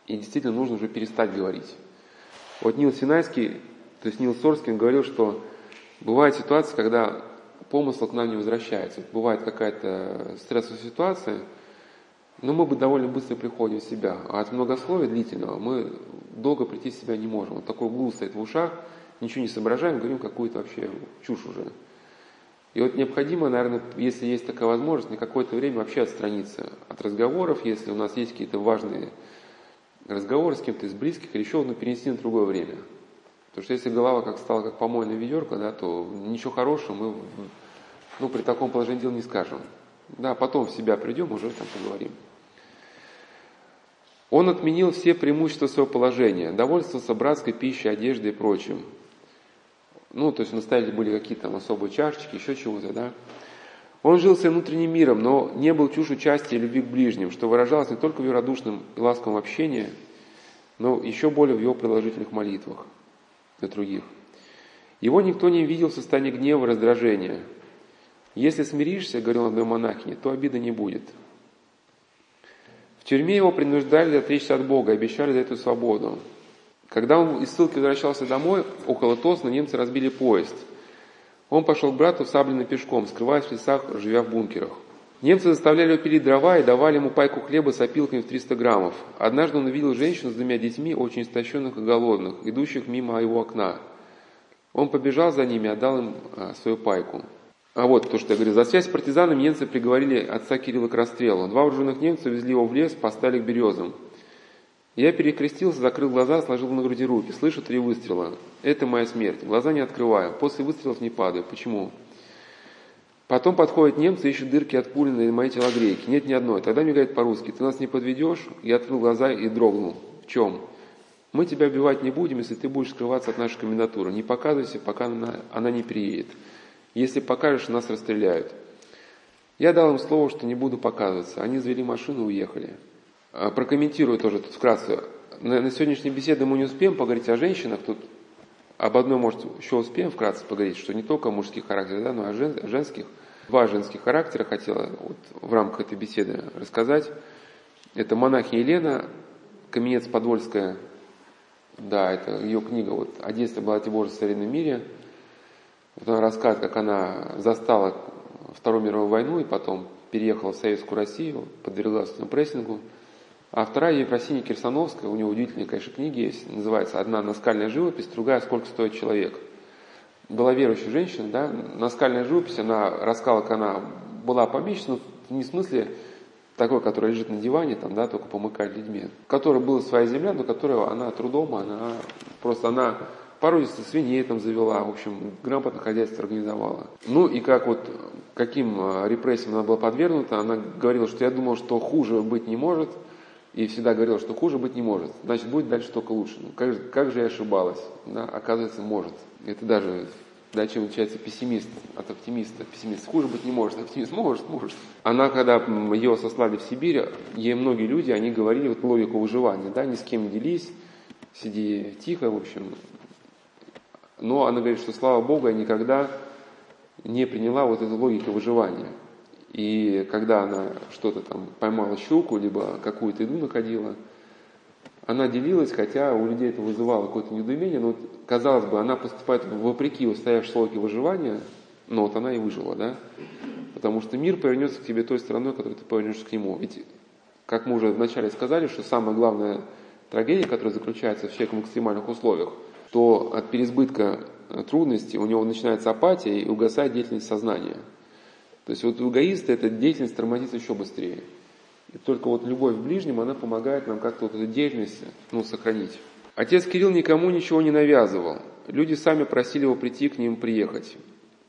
и действительно нужно уже перестать говорить. Вот Нил Синайский, то есть Нил Сорский, говорил, что бывает ситуация, когда помысл к нам не возвращается. Вот бывает какая-то стрессовая ситуация, но мы бы довольно быстро приходим в себя. А от многословия длительного мы долго прийти в себя не можем. Вот такой гул стоит в ушах, ничего не соображаем, говорим какую-то вообще чушь уже. И вот необходимо, наверное, если есть такая возможность, на какое-то время вообще отстраниться от разговоров, если у нас есть какие-то важные разговоры с кем-то из близких, или еще одну перенести на другое время. Потому что если голова как стала как помойная ведерко, да, то ничего хорошего мы ну, при таком положении дел не скажем. Да, потом в себя придем, уже там поговорим. Он отменил все преимущества своего положения, довольствовался братской пищей, одеждой и прочим. Ну, то есть у наставили были какие-то там особые чашечки, еще чего-то, да. Он жил своим внутренним миром, но не был чушь участия и любви к ближним, что выражалось не только в его и ласковом общении, но еще более в его продолжительных молитвах для других. Его никто не видел в состоянии гнева и раздражения. Если смиришься, говорил одной монахине, то обиды не будет. В тюрьме его принуждали отречься от Бога, обещали за эту свободу. Когда он из ссылки возвращался домой, около Тосна немцы разбили поезд. Он пошел к брату сабленным пешком, скрываясь в лесах, живя в бункерах. Немцы заставляли его пилить дрова и давали ему пайку хлеба с опилками в 300 граммов. Однажды он увидел женщину с двумя детьми, очень истощенных и голодных, идущих мимо его окна. Он побежал за ними и отдал им а, свою пайку. А вот то, что я говорю. За связь с партизанами немцы приговорили отца Кирилла к расстрелу. Два вооруженных немца везли его в лес, поставили к березам. Я перекрестился, закрыл глаза, сложил на груди руки. Слышу три выстрела. Это моя смерть. Глаза не открываю. После выстрелов не падаю. Почему? Потом подходят немцы, ищут дырки от пули на моей телогрейке. Нет ни одной. Тогда мне говорят по-русски, ты нас не подведешь? Я открыл глаза и дрогнул. В чем? Мы тебя убивать не будем, если ты будешь скрываться от нашей комендатуры. Не показывайся, пока она, она не приедет. Если покажешь, нас расстреляют. Я дал им слово, что не буду показываться. Они завели машину и уехали. А, прокомментирую тоже тут вкратце. На, на сегодняшней беседе мы не успеем поговорить о женщинах. Тут об одной, может, еще успеем вкратце поговорить, что не только о мужских характерах, да, но и о жен, женских. Два женских характера хотела вот в рамках этой беседы рассказать. Это монахиня Елена, Каменец Подвольская, да, это ее книга вот «О детстве Благодати Божьей в современном мире». Она рассказывает, как она застала Вторую мировую войну и потом переехала в Советскую Россию, подверглась прессингу. А вторая Ефросиния Кирсановская, у нее удивительные, конечно, книги есть, называется «Одна наскальная живопись, другая «Сколько стоит человек». Была верующая женщина, да, наскальная живопись, она рассказала, как она была помещена, не в смысле такой, который лежит на диване, там, да, только помыкает людьми, которая была своя земля, но которая она трудом, она просто она породисто свиней там завела, в общем, грамотно хозяйство организовала. Ну и как вот, каким а, репрессиям она была подвергнута, она говорила, что я думала, что хуже быть не может, и всегда говорила, что хуже быть не может, значит, будет дальше только лучше. Ну, как, как же я ошибалась? Да, оказывается, может. Это даже да, чем отличается пессимист от оптимиста. Пессимист хуже быть не может, оптимист может, может. Она, когда ее сослали в Сибирь, ей многие люди, они говорили вот логику выживания, да, ни с кем не делись, сиди тихо, в общем. Но она говорит, что слава Богу, я никогда не приняла вот эту логику выживания. И когда она что-то там поймала щуку, либо какую-то еду находила, она делилась, хотя у людей это вызывало какое-то недоумение, но казалось бы, она поступает вопреки устоявшей логике выживания, но вот она и выжила, да? Потому что мир повернется к тебе той стороной, которой ты повернешься к нему. Ведь, как мы уже вначале сказали, что самая главная трагедия, которая заключается в человеке в экстремальных условиях, то от переизбытка трудностей у него начинается апатия и угасает деятельность сознания. То есть вот у эгоиста эта деятельность тормозится еще быстрее. И только вот любовь к ближнему, она помогает нам как-то вот эту деятельность ну, сохранить. Отец Кирилл никому ничего не навязывал. Люди сами просили его прийти к ним приехать.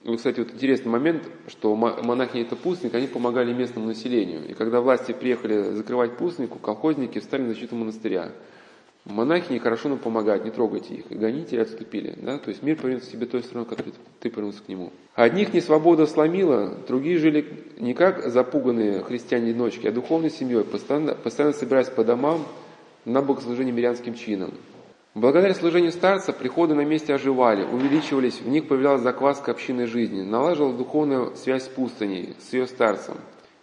И, кстати, вот интересный момент, что монахи это пустник, они помогали местному населению. И когда власти приехали закрывать пустнику, колхозники встали на защиту монастыря. Монахи хорошо нам помогают, не трогайте их. И гонители отступили. Да? То есть мир повернется к себе той стороной, которой ты повернулся к нему. Одних не свобода сломила, другие жили не как запуганные христиане-одиночки, а духовной семьей, постоянно, постоянно собираясь по домам на богослужение мирянским чинам. Благодаря служению старца приходы на месте оживали, увеличивались, в них появлялась закваска общинной жизни, налаживалась духовная связь с пустыней, с ее старцем.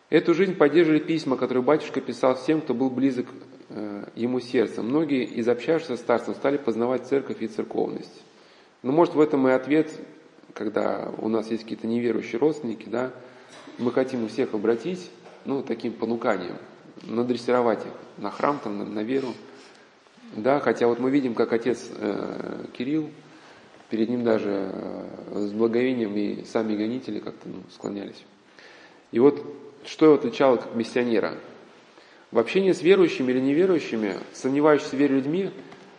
Эту жизнь поддерживали письма, которые батюшка писал всем, кто был близок ему сердцем. Многие из общавшихся старцев стали познавать церковь и церковность. Но ну, может в этом и ответ, когда у нас есть какие-то неверующие родственники, да, мы хотим всех обратить, ну, таким понуканием, надрессировать их на храм, там, на, на веру. Да, хотя вот мы видим, как отец э, Кирилл, перед ним даже э, с благовением и сами гонители как-то ну, склонялись. И вот что его отличало как миссионера – в общении с верующими или неверующими, сомневающимися в вере людьми,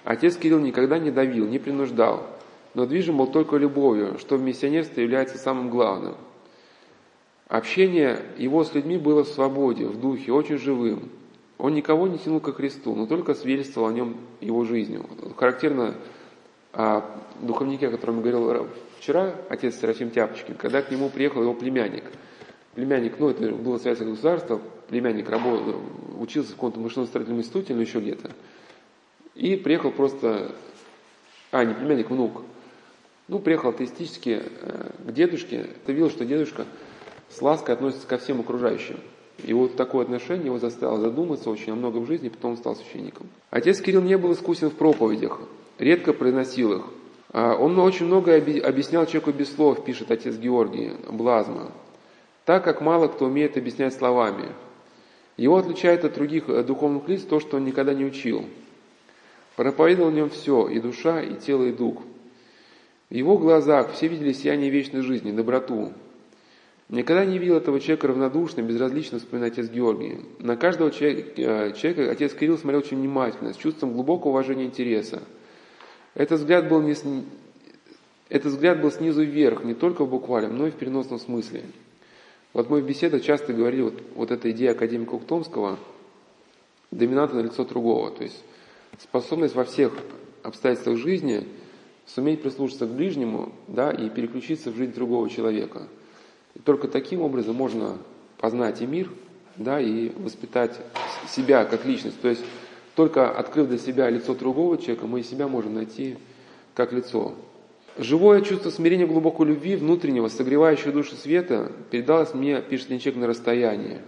отец Кирилл никогда не давил, не принуждал, но движим был только любовью, что в миссионерстве является самым главным. Общение его с людьми было в свободе, в духе, очень живым. Он никого не тянул ко Христу, но только свидетельствовал о нем его жизнью. Характерно о духовнике, о котором говорил вчера, отец Серафим Тяпочкин, когда к нему приехал его племянник. Племянник, ну это было советское государство, племянник работал, учился в каком-то машиностроительном институте или еще где-то. И приехал просто, а, не племянник, внук. Ну, приехал атеистически э, к дедушке. Ты видел, что дедушка с лаской относится ко всем окружающим. И вот такое отношение его заставило задуматься очень о многом в жизни, потом он стал священником. Отец Кирилл не был искусен в проповедях, редко произносил их. А, он очень многое объяснял человеку без слов, пишет отец Георгий Блазма, так как мало кто умеет объяснять словами. Его отличает от других э, духовных лиц то, что он никогда не учил. Проповедовал в нем все, и душа, и тело, и дух. В его глазах все видели сияние вечной жизни, доброту. Никогда не видел этого человека равнодушно, безразлично, вспоминает отец Георгий. На каждого человека, э, человека отец Кирилл смотрел очень внимательно, с чувством глубокого уважения и интереса. Этот взгляд был, не, этот взгляд был снизу вверх, не только в буквальном, но и в переносном смысле. Вот мы в беседах часто говорили, вот, вот эта идея академика Ухтомского, доминантное лицо другого, то есть способность во всех обстоятельствах жизни суметь прислушаться к ближнему, да, и переключиться в жизнь другого человека. И только таким образом можно познать и мир, да, и воспитать себя как личность. То есть только открыв для себя лицо другого человека, мы и себя можем найти как лицо. Живое чувство смирения глубокой любви, внутреннего, согревающего душу света, передалось мне, пишет Ленчек, на расстоянии.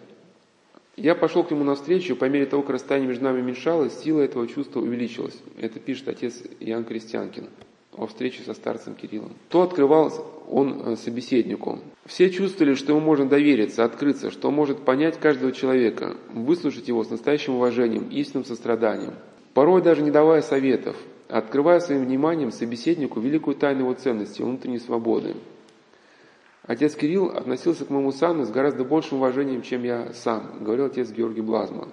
Я пошел к нему навстречу, и по мере того, как расстояние между нами уменьшалось, сила этого чувства увеличилась. Это пишет отец Иоанн Крестьянкин о встрече со старцем Кириллом. То открывал он э, собеседнику. Все чувствовали, что ему можно довериться, открыться, что он может понять каждого человека, выслушать его с настоящим уважением, истинным состраданием. Порой даже не давая советов, открывая своим вниманием собеседнику великую тайну его ценности, внутренней свободы. Отец Кирилл относился к моему сану с гораздо большим уважением, чем я сам, говорил отец Георгий Блазман.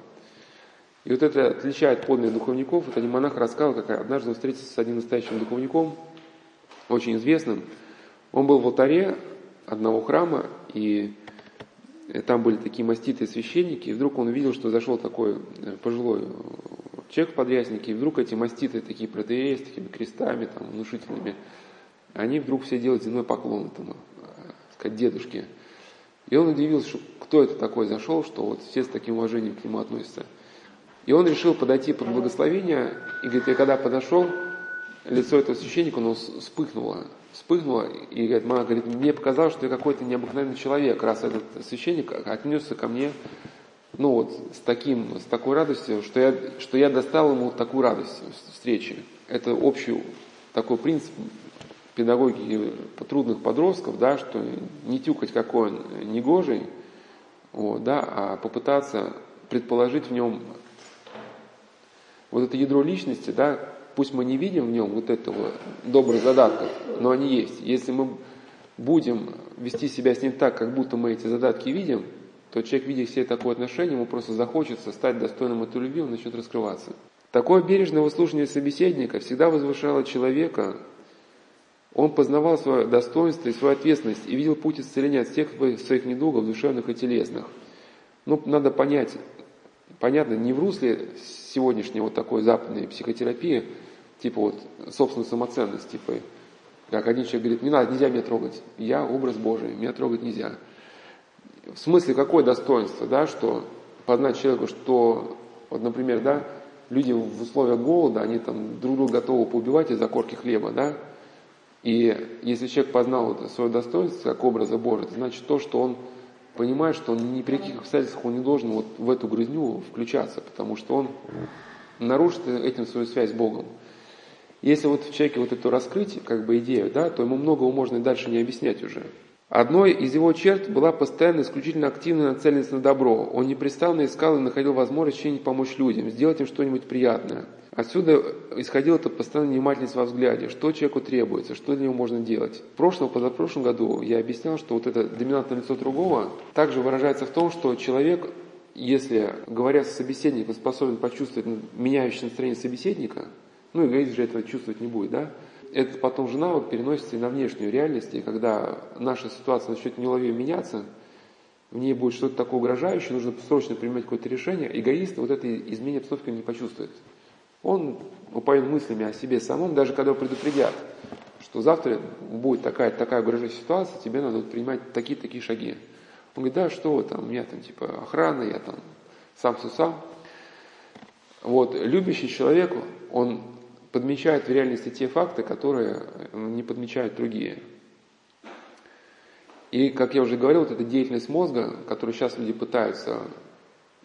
И вот это отличает подлинных духовников. Вот один монах рассказал, как однажды он встретился с одним настоящим духовником, очень известным. Он был в алтаре одного храма, и там были такие маститые священники, и вдруг он увидел, что зашел такой пожилой человек в подряснике, и вдруг эти маститые такие протеереи с такими крестами там, внушительными, они вдруг все делают земной поклон этому, э, сказать, дедушке. И он удивился, что кто это такой зашел, что вот все с таким уважением к нему относятся. И он решил подойти под благословение, и говорит, я когда подошел, лицо этого священника, оно вспыхнуло, вспыхнуло, и говорит, мама, говорит, мне показалось, что я какой-то необыкновенный человек, раз этот священник отнесся ко мне, ну вот, с таким, с такой радостью, что я, что я достал ему такую радость встречи. Это общий такой принцип педагогики трудных подростков, да, что не тюкать, какой он негожий, вот, да, а попытаться предположить в нем вот это ядро личности, да, пусть мы не видим в нем вот этого добрых задатков, но они есть. Если мы будем вести себя с ним так, как будто мы эти задатки видим, то человек, видя себе такое отношение, ему просто захочется стать достойным этой любви, он начнет раскрываться. Такое бережное выслушивание собеседника всегда возвышало человека, он познавал свое достоинство и свою ответственность и видел путь исцеления от всех своих недугов, душевных и телесных. Ну, надо понять, понятно, не в русле сегодняшней вот такой западной психотерапии, типа вот собственной самоценность, типа, как один человек говорит, не надо, нельзя меня трогать, я образ Божий, меня трогать нельзя. В смысле, какое достоинство, да, что познать человеку, что, вот, например, да, люди в условиях голода, они там друг друга готовы поубивать из-за корки хлеба, да, и если человек познал свое достоинство как образа Божия, это значит то, что он понимает, что он ни при каких обстоятельствах он не должен вот в эту грызню включаться, потому что он нарушит этим свою связь с Богом. Если вот в человеке вот это раскрыть, как бы идею, да, то ему многого можно и дальше не объяснять уже. Одной из его черт была постоянно исключительно активная нацеленность на добро. Он непрестанно искал и находил возможность чем-нибудь помочь людям, сделать им что-нибудь приятное. Отсюда исходила эта постоянная внимательность во взгляде, что человеку требуется, что для него можно делать. В прошлом, позапрошлом году я объяснял, что вот это доминантное лицо другого также выражается в том, что человек, если, говоря с собеседником, способен почувствовать меняющее настроение собеседника, ну, эгоист же этого чувствовать не будет, да, это потом же навык переносится и на внешнюю реальность, и когда наша ситуация начнет неуловимо меняться, в ней будет что-то такое угрожающее, нужно срочно принимать какое-то решение, эгоист вот это изменение обстановки не почувствует. Он упоен мыслями о себе самом, даже когда предупредят, что завтра будет такая такая угрожающая ситуация, тебе надо принимать такие-такие шаги. Он говорит, да, что там, у меня там типа охрана, я там сам сусам. Вот, любящий человек, он подмечает в реальности те факты, которые не подмечают другие. И, как я уже говорил, вот эта деятельность мозга, которую сейчас люди пытаются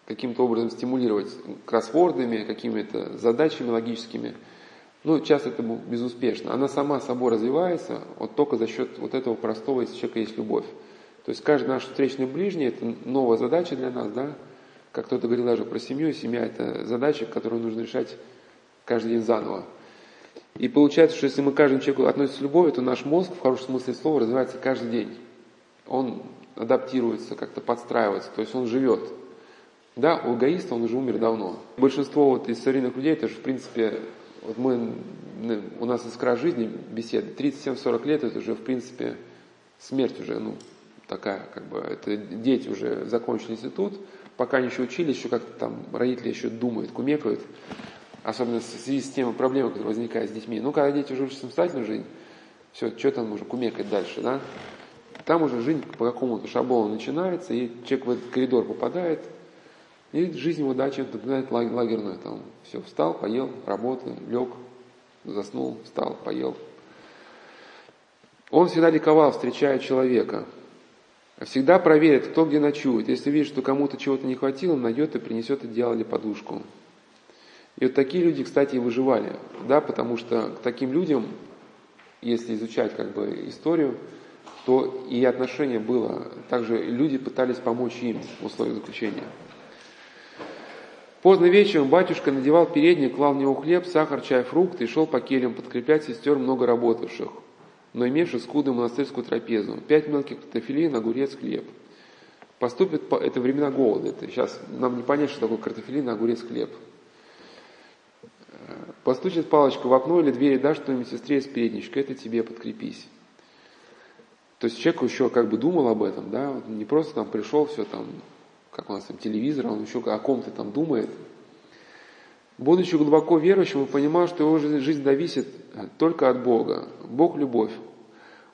каким-то образом стимулировать кроссвордами, какими-то задачами логическими. Ну, часто это безуспешно. Она сама собой развивается вот только за счет вот этого простого, если человека есть любовь. То есть каждый наш встречный ближний – это новая задача для нас, да? Как кто-то говорил даже про семью, семья – это задача, которую нужно решать каждый день заново. И получается, что если мы к каждому человеку относимся с любовью, то наш мозг, в хорошем смысле слова, развивается каждый день. Он адаптируется, как-то подстраивается, то есть он живет. Да, у эгоиста он уже умер давно. Большинство вот из современных людей, это же в принципе, вот мы, у нас искра жизни беседы, 37-40 лет, это уже в принципе смерть уже, ну, такая, как бы, это дети уже закончили институт, пока они еще учились, еще как-то там родители еще думают, кумекают, особенно в связи с теми проблемами, которые возникают с детьми. Ну, когда дети уже учатся самостоятельную жизнь, все, что там уже кумекать дальше, да? Там уже жизнь по какому-то шаблону начинается, и человек в этот коридор попадает, и жизнь его да, чем-то напоминает лагерную. Там все, встал, поел, работа, лег, заснул, встал, поел. Он всегда ликовал, встречая человека. Всегда проверит, кто где ночует. Если видит, что кому-то чего-то не хватило, найдет и принесет одеяло или подушку. И вот такие люди, кстати, и выживали, да, потому что к таким людям, если изучать как бы историю, то и отношение было. Также люди пытались помочь им в условиях заключения. Поздно вечером батюшка надевал передник, клал в него хлеб, сахар, чай, фрукты и шел по кельям подкреплять сестер много работавших, но имевших скудную монастырскую трапезу. Пять мелких картофелин, огурец, хлеб. Поступит, это времена голода. Это сейчас нам не понять, что такое картофелин, огурец, хлеб. Постучит палочку в окно или двери, дашь что-нибудь сестре из передничка, это тебе подкрепись. То есть человек еще как бы думал об этом, да, не просто там пришел, все там, как у нас там телевизор, он еще о ком-то там думает. Будучи глубоко верующим, он понимал, что его жизнь зависит только от Бога. Бог – любовь.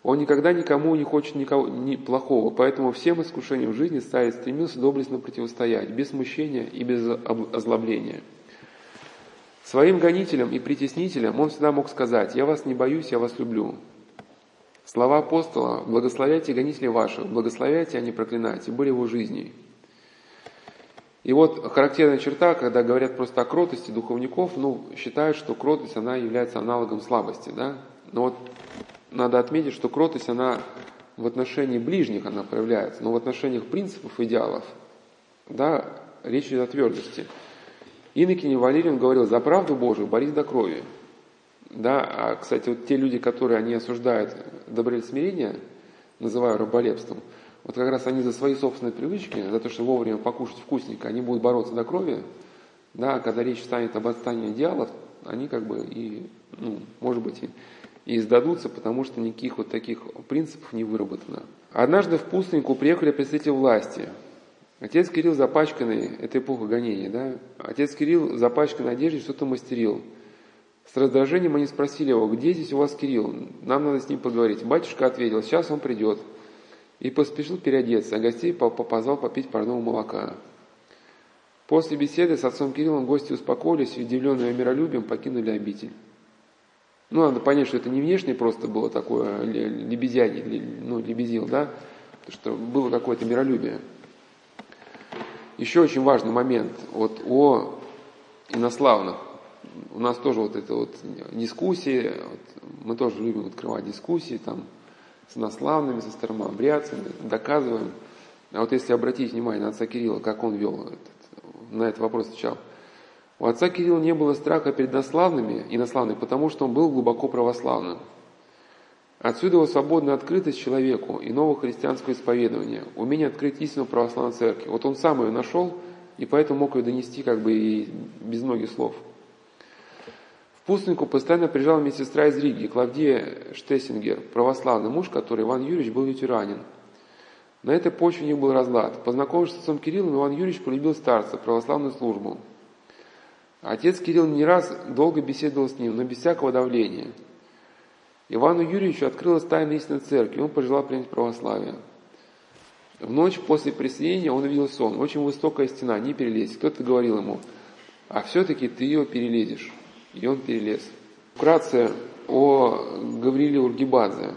Он никогда никому не хочет никого, ни плохого, поэтому всем искушениям жизни ставит, стремился доблестно противостоять, без смущения и без озлобления. Своим гонителям и притеснителям он всегда мог сказать «Я вас не боюсь, я вас люблю». Слова апостола «Благословяйте гонителей ваших, благословяйте, а не проклинайте» были его жизнью. И вот характерная черта, когда говорят просто о кротости духовников, ну, считают, что кротость, она является аналогом слабости, да? Но вот надо отметить, что кротость, она в отношении ближних она проявляется, но в отношениях принципов, идеалов, да, речь идет о твердости. Иннокене Валериан говорил, за правду Божию борись до крови. Да, а, кстати, вот те люди, которые они осуждают доброе смирение, называю раболепством, вот как раз они за свои собственные привычки, за то, что вовремя покушать вкусненько, они будут бороться до крови, да, а когда речь станет об отстании идеалов, они как бы и, ну, может быть, и, и сдадутся, потому что никаких вот таких принципов не выработано. Однажды в пустыньку приехали представители власти. Отец Кирилл запачканный, это эпоха гонения, да? Отец Кирилл запачканный одеждой что-то мастерил. С раздражением они спросили его, где здесь у вас Кирилл? Нам надо с ним поговорить. Батюшка ответил, сейчас он придет. И поспешил переодеться, а гостей позвал попить парного молока. После беседы с отцом Кириллом гости успокоились и, удивленные миролюбием, покинули обитель. Ну, надо понять, что это не внешне просто было такое лебезяние, ну, лебезил, да, что было какое-то миролюбие. Еще очень важный момент вот о инославных. У нас тоже вот это вот дискуссии, вот мы тоже любим открывать дискуссии там с инославными, со старомобрядцами, доказываем. А вот если обратить внимание на отца Кирилла, как он вел этот, на этот вопрос отвечал. У отца Кирилла не было страха перед инославными, инославными, потому что он был глубоко православным. Отсюда его свободная открытость человеку и нового христианского исповедования, умение открыть истину православной церкви. Вот он сам ее нашел, и поэтому мог ее донести как бы и без многих слов. В Пустынку постоянно приезжала медсестра из Риги, Клавдия Штессингер, православный муж, который Иван Юрьевич был ветеранин. На этой почве у них был разлад. Познакомившись с отцом Кириллом, Иван Юрьевич полюбил старца, православную службу. Отец Кирилл не раз долго беседовал с ним, но без всякого давления – Ивану Юрьевичу открылась тайна истинной церкви, он пожелал принять православие. В ночь после присоединения он увидел сон. Очень высокая стена, не перелезть. Кто-то говорил ему, а все-таки ты ее перелезешь. И он перелез. Вкратце о Гавриле Ургибадзе.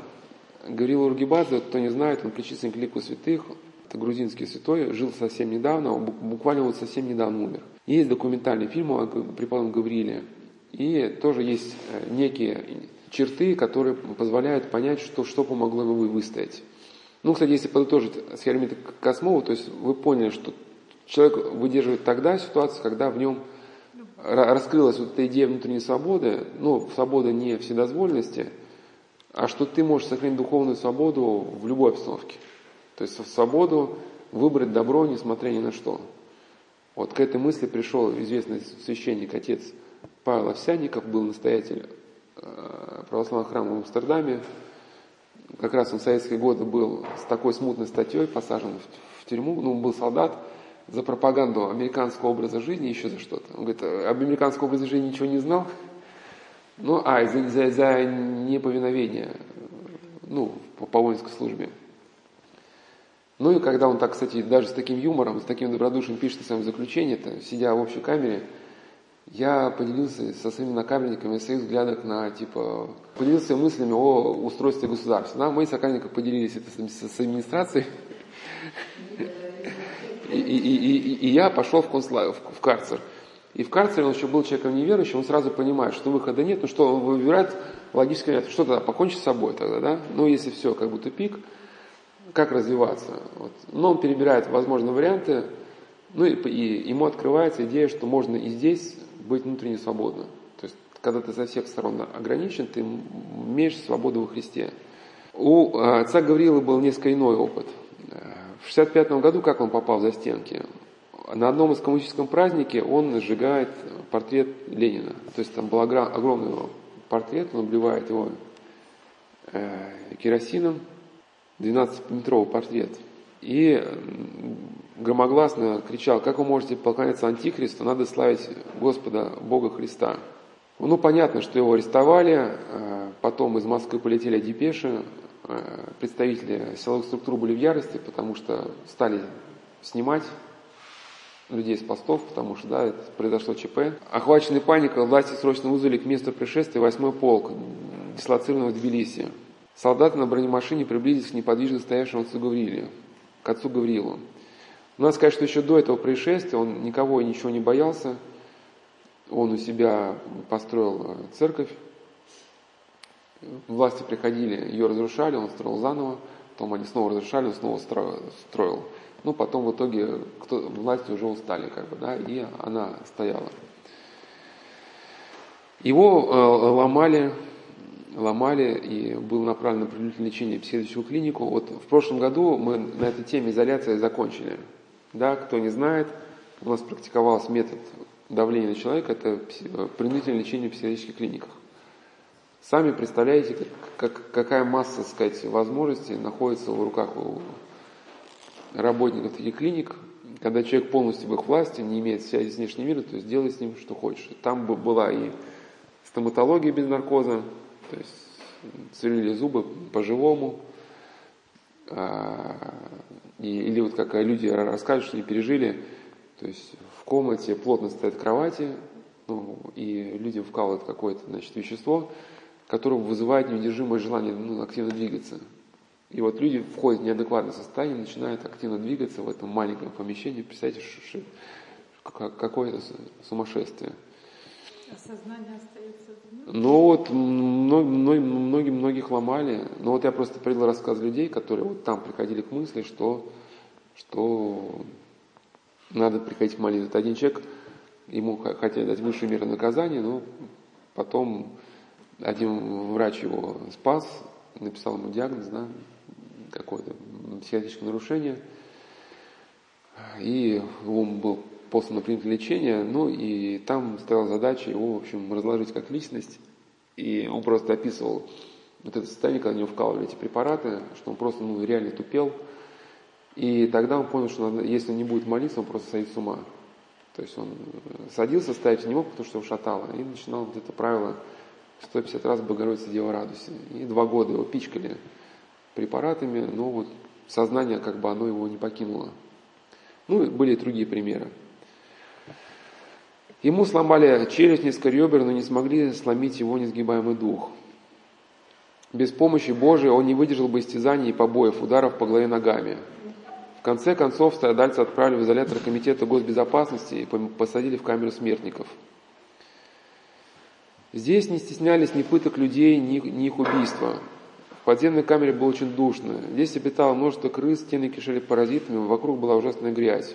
Гаврил Ургибадзе, кто не знает, он причислен к лику святых. Это грузинский святой, жил совсем недавно, буквально вот совсем недавно умер. Есть документальный фильм о преподобном Гавриле. И тоже есть э, некие черты, которые позволяют понять, что, что помогло ему выстоять. Ну, кстати, если подытожить с Хермита Космова, то есть вы поняли, что человек выдерживает тогда ситуацию, когда в нем раскрылась вот эта идея внутренней свободы, ну, свобода не вседозволенности, а что ты можешь сохранить духовную свободу в любой обстановке. То есть свободу выбрать добро, несмотря ни на что. Вот к этой мысли пришел известный священник, отец Павел Овсянников, был настоятель Э, православного храма в Амстердаме. Как раз он в советские годы был с такой смутной статьей посажен в, тюрьму, ну, он был солдат, за пропаганду американского образа жизни, еще за что-то. Он говорит, об американском образе жизни ничего не знал, ну, а, за, за, за неповиновение, ну, по, по воинской службе. Ну и когда он так, кстати, даже с таким юмором, с таким добродушием пишет в своем заключении, то, сидя в общей камере, я поделился со своими накамерниками своих взглядах на, типа, поделился мыслями о устройстве государства. Да, мои сокамерники поделились это с, с администрацией. И, и, и, и я пошел в, концлагерь, в карцер. И в карцере он еще был человеком неверующим, он сразу понимает, что выхода нет, ну что, он выбирает логически, вариант, что тогда, покончить с собой тогда, да? Ну, если все, как бы тупик, как развиваться? Вот. Но он перебирает возможные варианты, ну и, и ему открывается идея, что можно и здесь быть внутренне свободным. То есть, когда ты со всех сторон ограничен, ты имеешь свободу во Христе. У а, отца Гавриила был несколько иной опыт. В 65 году, как он попал за стенки? На одном из коммунистическом празднике он сжигает портрет Ленина. То есть там был огромный портрет, он обливает его э, керосином, 12-метровый портрет. И громогласно кричал, как вы можете поклоняться Антихристу, надо славить Господа Бога Христа. Ну, понятно, что его арестовали, э, потом из Москвы полетели депеши, э, представители силовых структур были в ярости, потому что стали снимать людей с постов, потому что, да, это произошло ЧП. Охваченный паникой, власти срочно вызвали к месту происшествия 8 полк, дислоцированного в Тбилиси. Солдаты на бронемашине приблизились к неподвижно стоявшему отцу Гаврииле, к отцу Гавриилу. Надо сказать, что еще до этого происшествия он никого и ничего не боялся. Он у себя построил э, церковь. Власти приходили, ее разрушали, он строил заново. Потом они снова разрушали, он снова строил. Ну, потом в итоге кто, власти уже устали, как бы, да, и она стояла. Его э, ломали, ломали, и был направлен на принудительное лечение в психиатрическую клинику. Вот в прошлом году мы на этой теме изоляции закончили. Да, кто не знает, у нас практиковался метод давления на человека, это э, принудительное лечение в психиатрических клиниках. Сами представляете, как, как, какая масса, сказать, возможностей находится в руках у работников таких клиник, когда человек полностью в их власти, не имеет связи с внешним миром, то есть делай с ним что хочешь. Там была и стоматология без наркоза, то есть сверлили зубы по-живому, и, или вот как люди расскажут, что они пережили, то есть в комнате плотно стоят кровати, ну, и людям вкалывают какое-то значит, вещество, которое вызывает неудержимое желание ну, активно двигаться. И вот люди входят в неадекватное состояние, начинают активно двигаться в этом маленьком помещении. Представьте, что, какое-то сумасшествие.
Сознание
Ну вот многие, многих ломали. Но вот я просто привел рассказ людей, которые вот там приходили к мысли, что, что надо приходить к молитве. Это один человек, ему хотели дать высшую меру наказания, но потом один врач его спас, написал ему диагноз, да, какое-то психиатрическое нарушение, и он был послан на принятое лечение, ну и там стояла задача его, в общем, разложить как личность, и он просто описывал вот это состояние, когда него вкалывали эти препараты, что он просто ну, реально тупел, и тогда он понял, что если он не будет молиться, он просто сойдет с ума. То есть он садился, ставить не мог, потому что его шатало, и начинал вот это правило 150 раз Богородица Дева радуйся. И два года его пичкали препаратами, но вот сознание как бы оно его не покинуло. Ну были и другие примеры. Ему сломали челюсть, несколько ребер, но не смогли сломить его несгибаемый дух. Без помощи Божией он не выдержал бы истязаний и побоев, ударов по голове ногами. В конце концов, страдальца отправили в изолятор комитета госбезопасности и посадили в камеру смертников. Здесь не стеснялись ни пыток людей, ни, ни их убийства подземной камере было очень душно. Здесь обитало множество крыс, стены кишели паразитами, вокруг была ужасная грязь.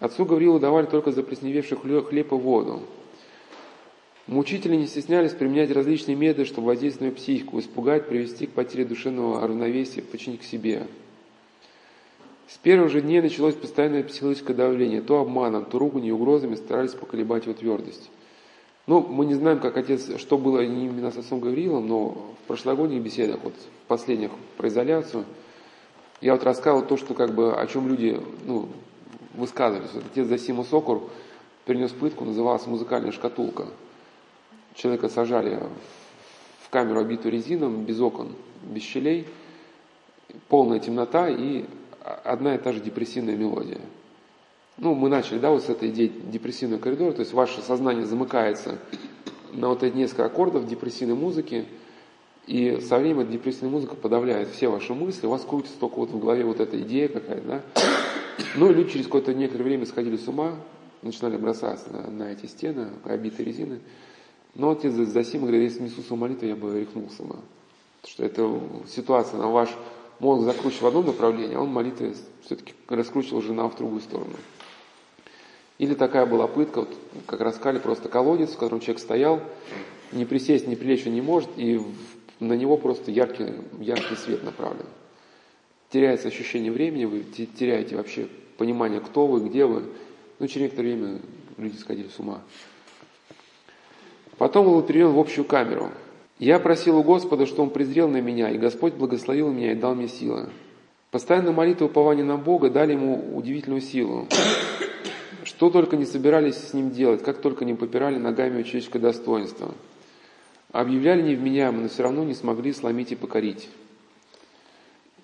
Отцу Гаврилу давали только заплесневевший хлеб и воду. Мучители не стеснялись применять различные методы, чтобы воздействовать на психику, испугать, привести к потере душевного равновесия, подчинить к себе. С первых же дней началось постоянное психологическое давление. То обманом, то руганью угрозами старались поколебать его твердость. Ну, мы не знаем, как отец, что было именно с отцом Гавриилом, но в прошлогодних беседах, вот в последних про изоляцию, я вот рассказывал то, что как бы, о чем люди, ну, высказывались. Вот отец Засима Сокур принес пытку, называлась «Музыкальная шкатулка». Человека сажали в камеру, обитую резином, без окон, без щелей, полная темнота и одна и та же депрессивная мелодия. Ну, мы начали, да, вот с этой идеи депрессивного коридора, то есть ваше сознание замыкается на вот эти несколько аккордов депрессивной музыки, и со временем эта депрессивная музыка подавляет все ваши мысли, у вас крутится только вот в голове вот эта идея какая-то, да. Ну, и люди через какое-то некоторое время сходили с ума, начинали бросаться на, на эти стены, обитые резины. Но отец Засима говорит, если не слушал молитву, я бы рехнулся бы. Потому что это ситуация, на ваш мозг закручивал в одном направлении, а он молитвы все-таки раскручивал уже на в другую сторону. Или такая была пытка, вот, как рассказали, просто колодец, в котором человек стоял, не присесть, не прилечь он не может, и на него просто яркий, яркий свет направлен. Теряется ощущение времени, вы теряете вообще понимание, кто вы, где вы. Ну, через некоторое время люди сходили с ума. Потом был переведен в общую камеру. Я просил у Господа, что Он презрел на меня, и Господь благословил меня и дал мне силы. Постоянно молитва и упование на Бога дали ему удивительную силу. Что только не собирались с ним делать, как только не попирали ногами человеческое достоинство. Объявляли невменяемо, но все равно не смогли сломить и покорить.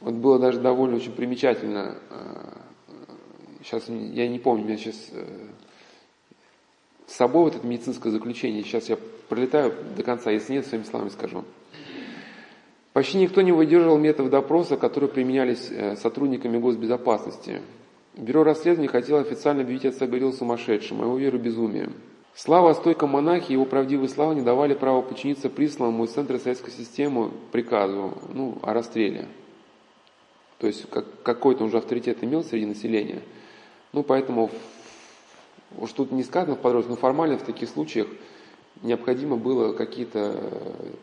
Вот было даже довольно очень примечательно, сейчас я не помню, меня сейчас э, с собой вот это медицинское заключение, сейчас я пролетаю до конца, если нет, своими словами скажу. Почти никто не выдерживал методов допроса, которые применялись э, сотрудниками госбезопасности. Бюро расследований хотело официально объявить отца Горилла сумасшедшим, а его веру безумием. Слава о стойком монахе и его правдивые слова не давали права подчиниться присланному из центра советской системы приказу ну, о расстреле. То есть как, какой-то уже авторитет имел среди населения. Ну, поэтому, уж тут не сказано в подробности, но формально в таких случаях необходимо было какие-то,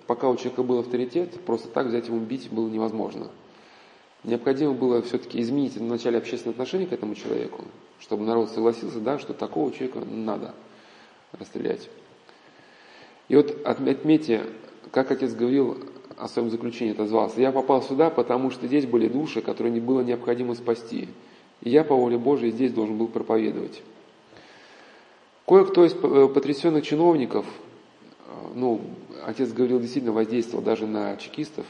пока у человека был авторитет, просто так взять его бить было невозможно. Необходимо было все-таки изменить вначале общественное отношение к этому человеку, чтобы народ согласился, да, что такого человека надо расстрелять. И вот отметьте, как отец говорил о своем заключении, отозвался, я попал сюда, потому что здесь были души, которые не было необходимо спасти. И я по воле Божией здесь должен был проповедовать. Кое-кто из э, потрясенных чиновников, э, ну, отец говорил, действительно воздействовал даже на чекистов,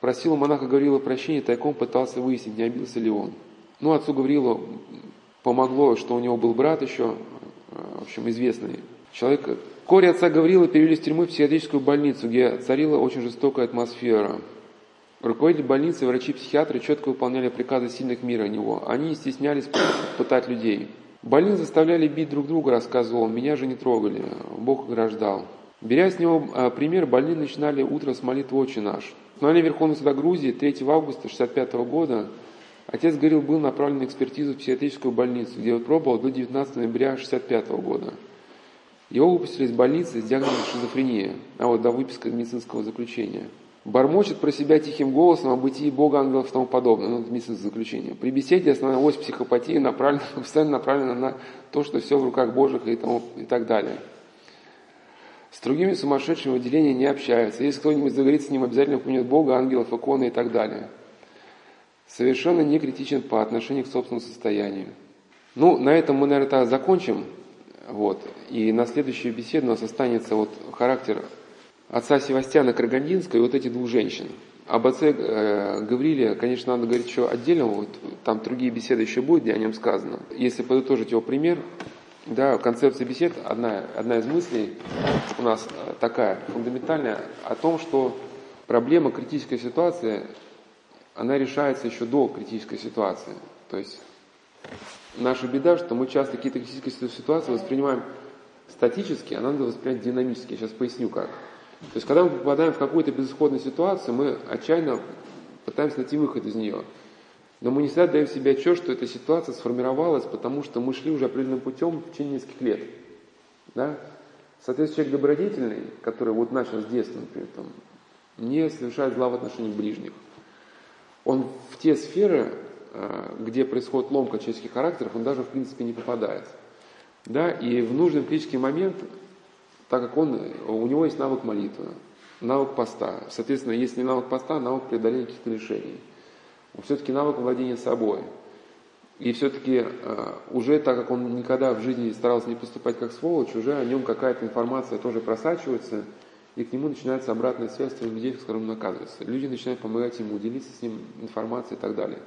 просил у монаха Гаврила прощения, тайком пытался выяснить, не обился ли он. Ну, отцу Гаврилу помогло, что у него был брат еще, э, в общем, известный человек. Кори отца Гаврила перевели с тюрьмы в психиатрическую больницу, где царила очень жестокая атмосфера. Руководители больницы, врачи-психиатры четко выполняли приказы сильных мира него. Они не стеснялись пытать людей. Больных заставляли бить друг друга, рассказывал меня же не трогали, Бог ограждал. Беря с него а, пример, больные начинали утро с молитвы «Отче наш». Постановление Верховного суда Грузии 3 августа 1965 года отец Горил был направлен на экспертизу в психиатрическую больницу, где он пробовал до 19 ноября 1965 года. Его выпустили из больницы с диагнозом шизофрения, а вот до выписка медицинского заключения – Бормочет про себя тихим голосом о бытии Бога, ангелов и тому подобное. Ну, медицинское заключение. При беседе основная ось психопатии направлена, постоянно направлена на то, что все в руках Божьих и, тому, и так далее. С другими сумасшедшими в отделении не общаются. Если кто-нибудь заговорит с ним, обязательно упомянет Бога, ангелов, иконы и так далее. Совершенно не критичен по отношению к собственному состоянию. Ну, на этом мы, наверное, закончим. Вот. И на следующей беседе у нас останется вот характер отца Севастьяна Карагандинского и вот эти двух женщин. Об отце э, Гавриле, конечно, надо говорить еще отдельно, вот, там другие беседы еще будут, где о нем сказано. Если подытожить его пример, да, концепция бесед, одна, одна из мыслей у нас э, такая фундаментальная, о том, что проблема критической ситуации, она решается еще до критической ситуации. То есть наша беда, что мы часто какие-то критические ситуации воспринимаем статически, а надо воспринять динамически. Я сейчас поясню как. То есть, когда мы попадаем в какую-то безысходную ситуацию, мы отчаянно пытаемся найти выход из нее. Но мы не всегда даем себе отчет, что эта ситуация сформировалась, потому что мы шли уже определенным путем в течение нескольких лет. Да? Соответственно, человек добродетельный, который вот начал с детства, например, там, не совершает зла в отношении ближних. Он в те сферы, где происходит ломка человеческих характеров, он даже в принципе не попадает. Да? И в нужный критический момент так как он, у него есть навык молитвы, навык поста. Соответственно, если не навык поста, навык преодоления каких-то решений. Все-таки навык владения собой. И все-таки э, уже так как он никогда в жизни старался не поступать как сволочь, уже о нем какая-то информация тоже просачивается, и к нему начинается обратная связь с теми людей, с которыми он оказывается. Люди начинают помогать ему, делиться с ним информацией и так далее.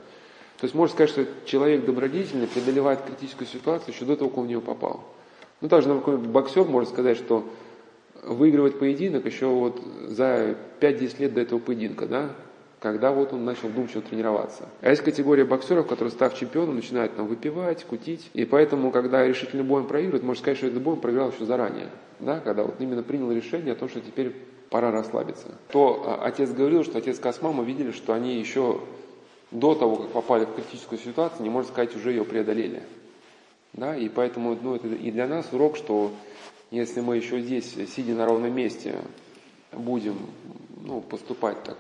То есть можно сказать, что человек добродетельный преодолевает критическую ситуацию еще до того, как он в нее попал. Ну, также какой боксер может сказать, что выигрывает поединок еще вот за 5-10 лет до этого поединка, да, когда вот он начал вдумчиво тренироваться. А есть категория боксеров, которые, став чемпионом, начинают там выпивать, кутить. И поэтому, когда решительный бой проигрывает, можно сказать, что этот бой он проиграл еще заранее. Да, когда вот именно принял решение о том, что теперь пора расслабиться. То а, отец говорил, что отец мамой видели, что они еще до того, как попали в критическую ситуацию, не можно сказать, уже ее преодолели. Да, и поэтому ну, это и для нас урок, что если мы еще здесь, сидя на ровном месте, будем ну, поступать так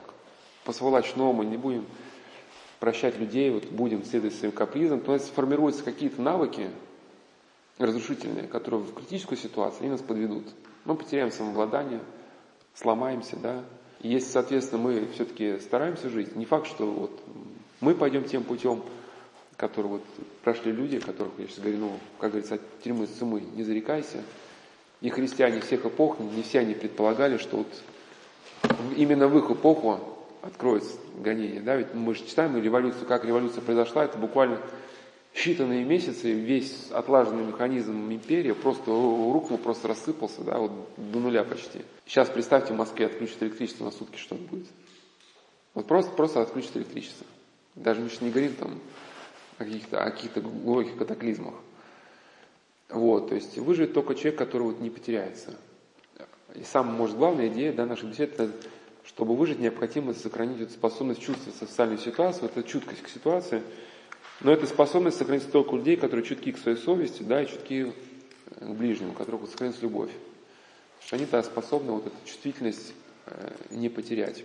по-сволочному, не будем прощать людей, вот будем следовать своим капризам, то у нас сформируются какие-то навыки разрушительные, которые в критическую ситуацию они нас подведут. Мы потеряем самообладание, сломаемся, да. И если, соответственно, мы все-таки стараемся жить, не факт, что вот мы пойдем тем путем, который вот прошли люди, которых я сейчас говорю, ну, как говорится, от тюрьмы с умы не зарекайся. И христиане всех эпох, не все они предполагали, что вот именно в их эпоху откроется гонение. Да? Ведь мы же читаем революцию, как революция произошла, это буквально считанные месяцы, весь отлаженный механизм империи просто рухнул, просто рассыпался, да, вот до нуля почти. Сейчас представьте, в Москве отключат электричество на сутки, что будет. Вот просто, просто отключат электричество. Даже сейчас не говорим там о каких-то, о каких-то глубоких катаклизмах. Вот, то есть выживет только человек, который вот не потеряется. И самая, может, главная идея да, нашей беседы, это чтобы выжить, необходимо сохранить эту способность чувствовать социальную ситуацию, это чуткость к ситуации. Но эта способность сохранить только у людей, которые чутки к своей совести, да, и чутки к ближнему, у которых сохранится любовь. Потому что они тогда способны вот эту чувствительность э, не потерять.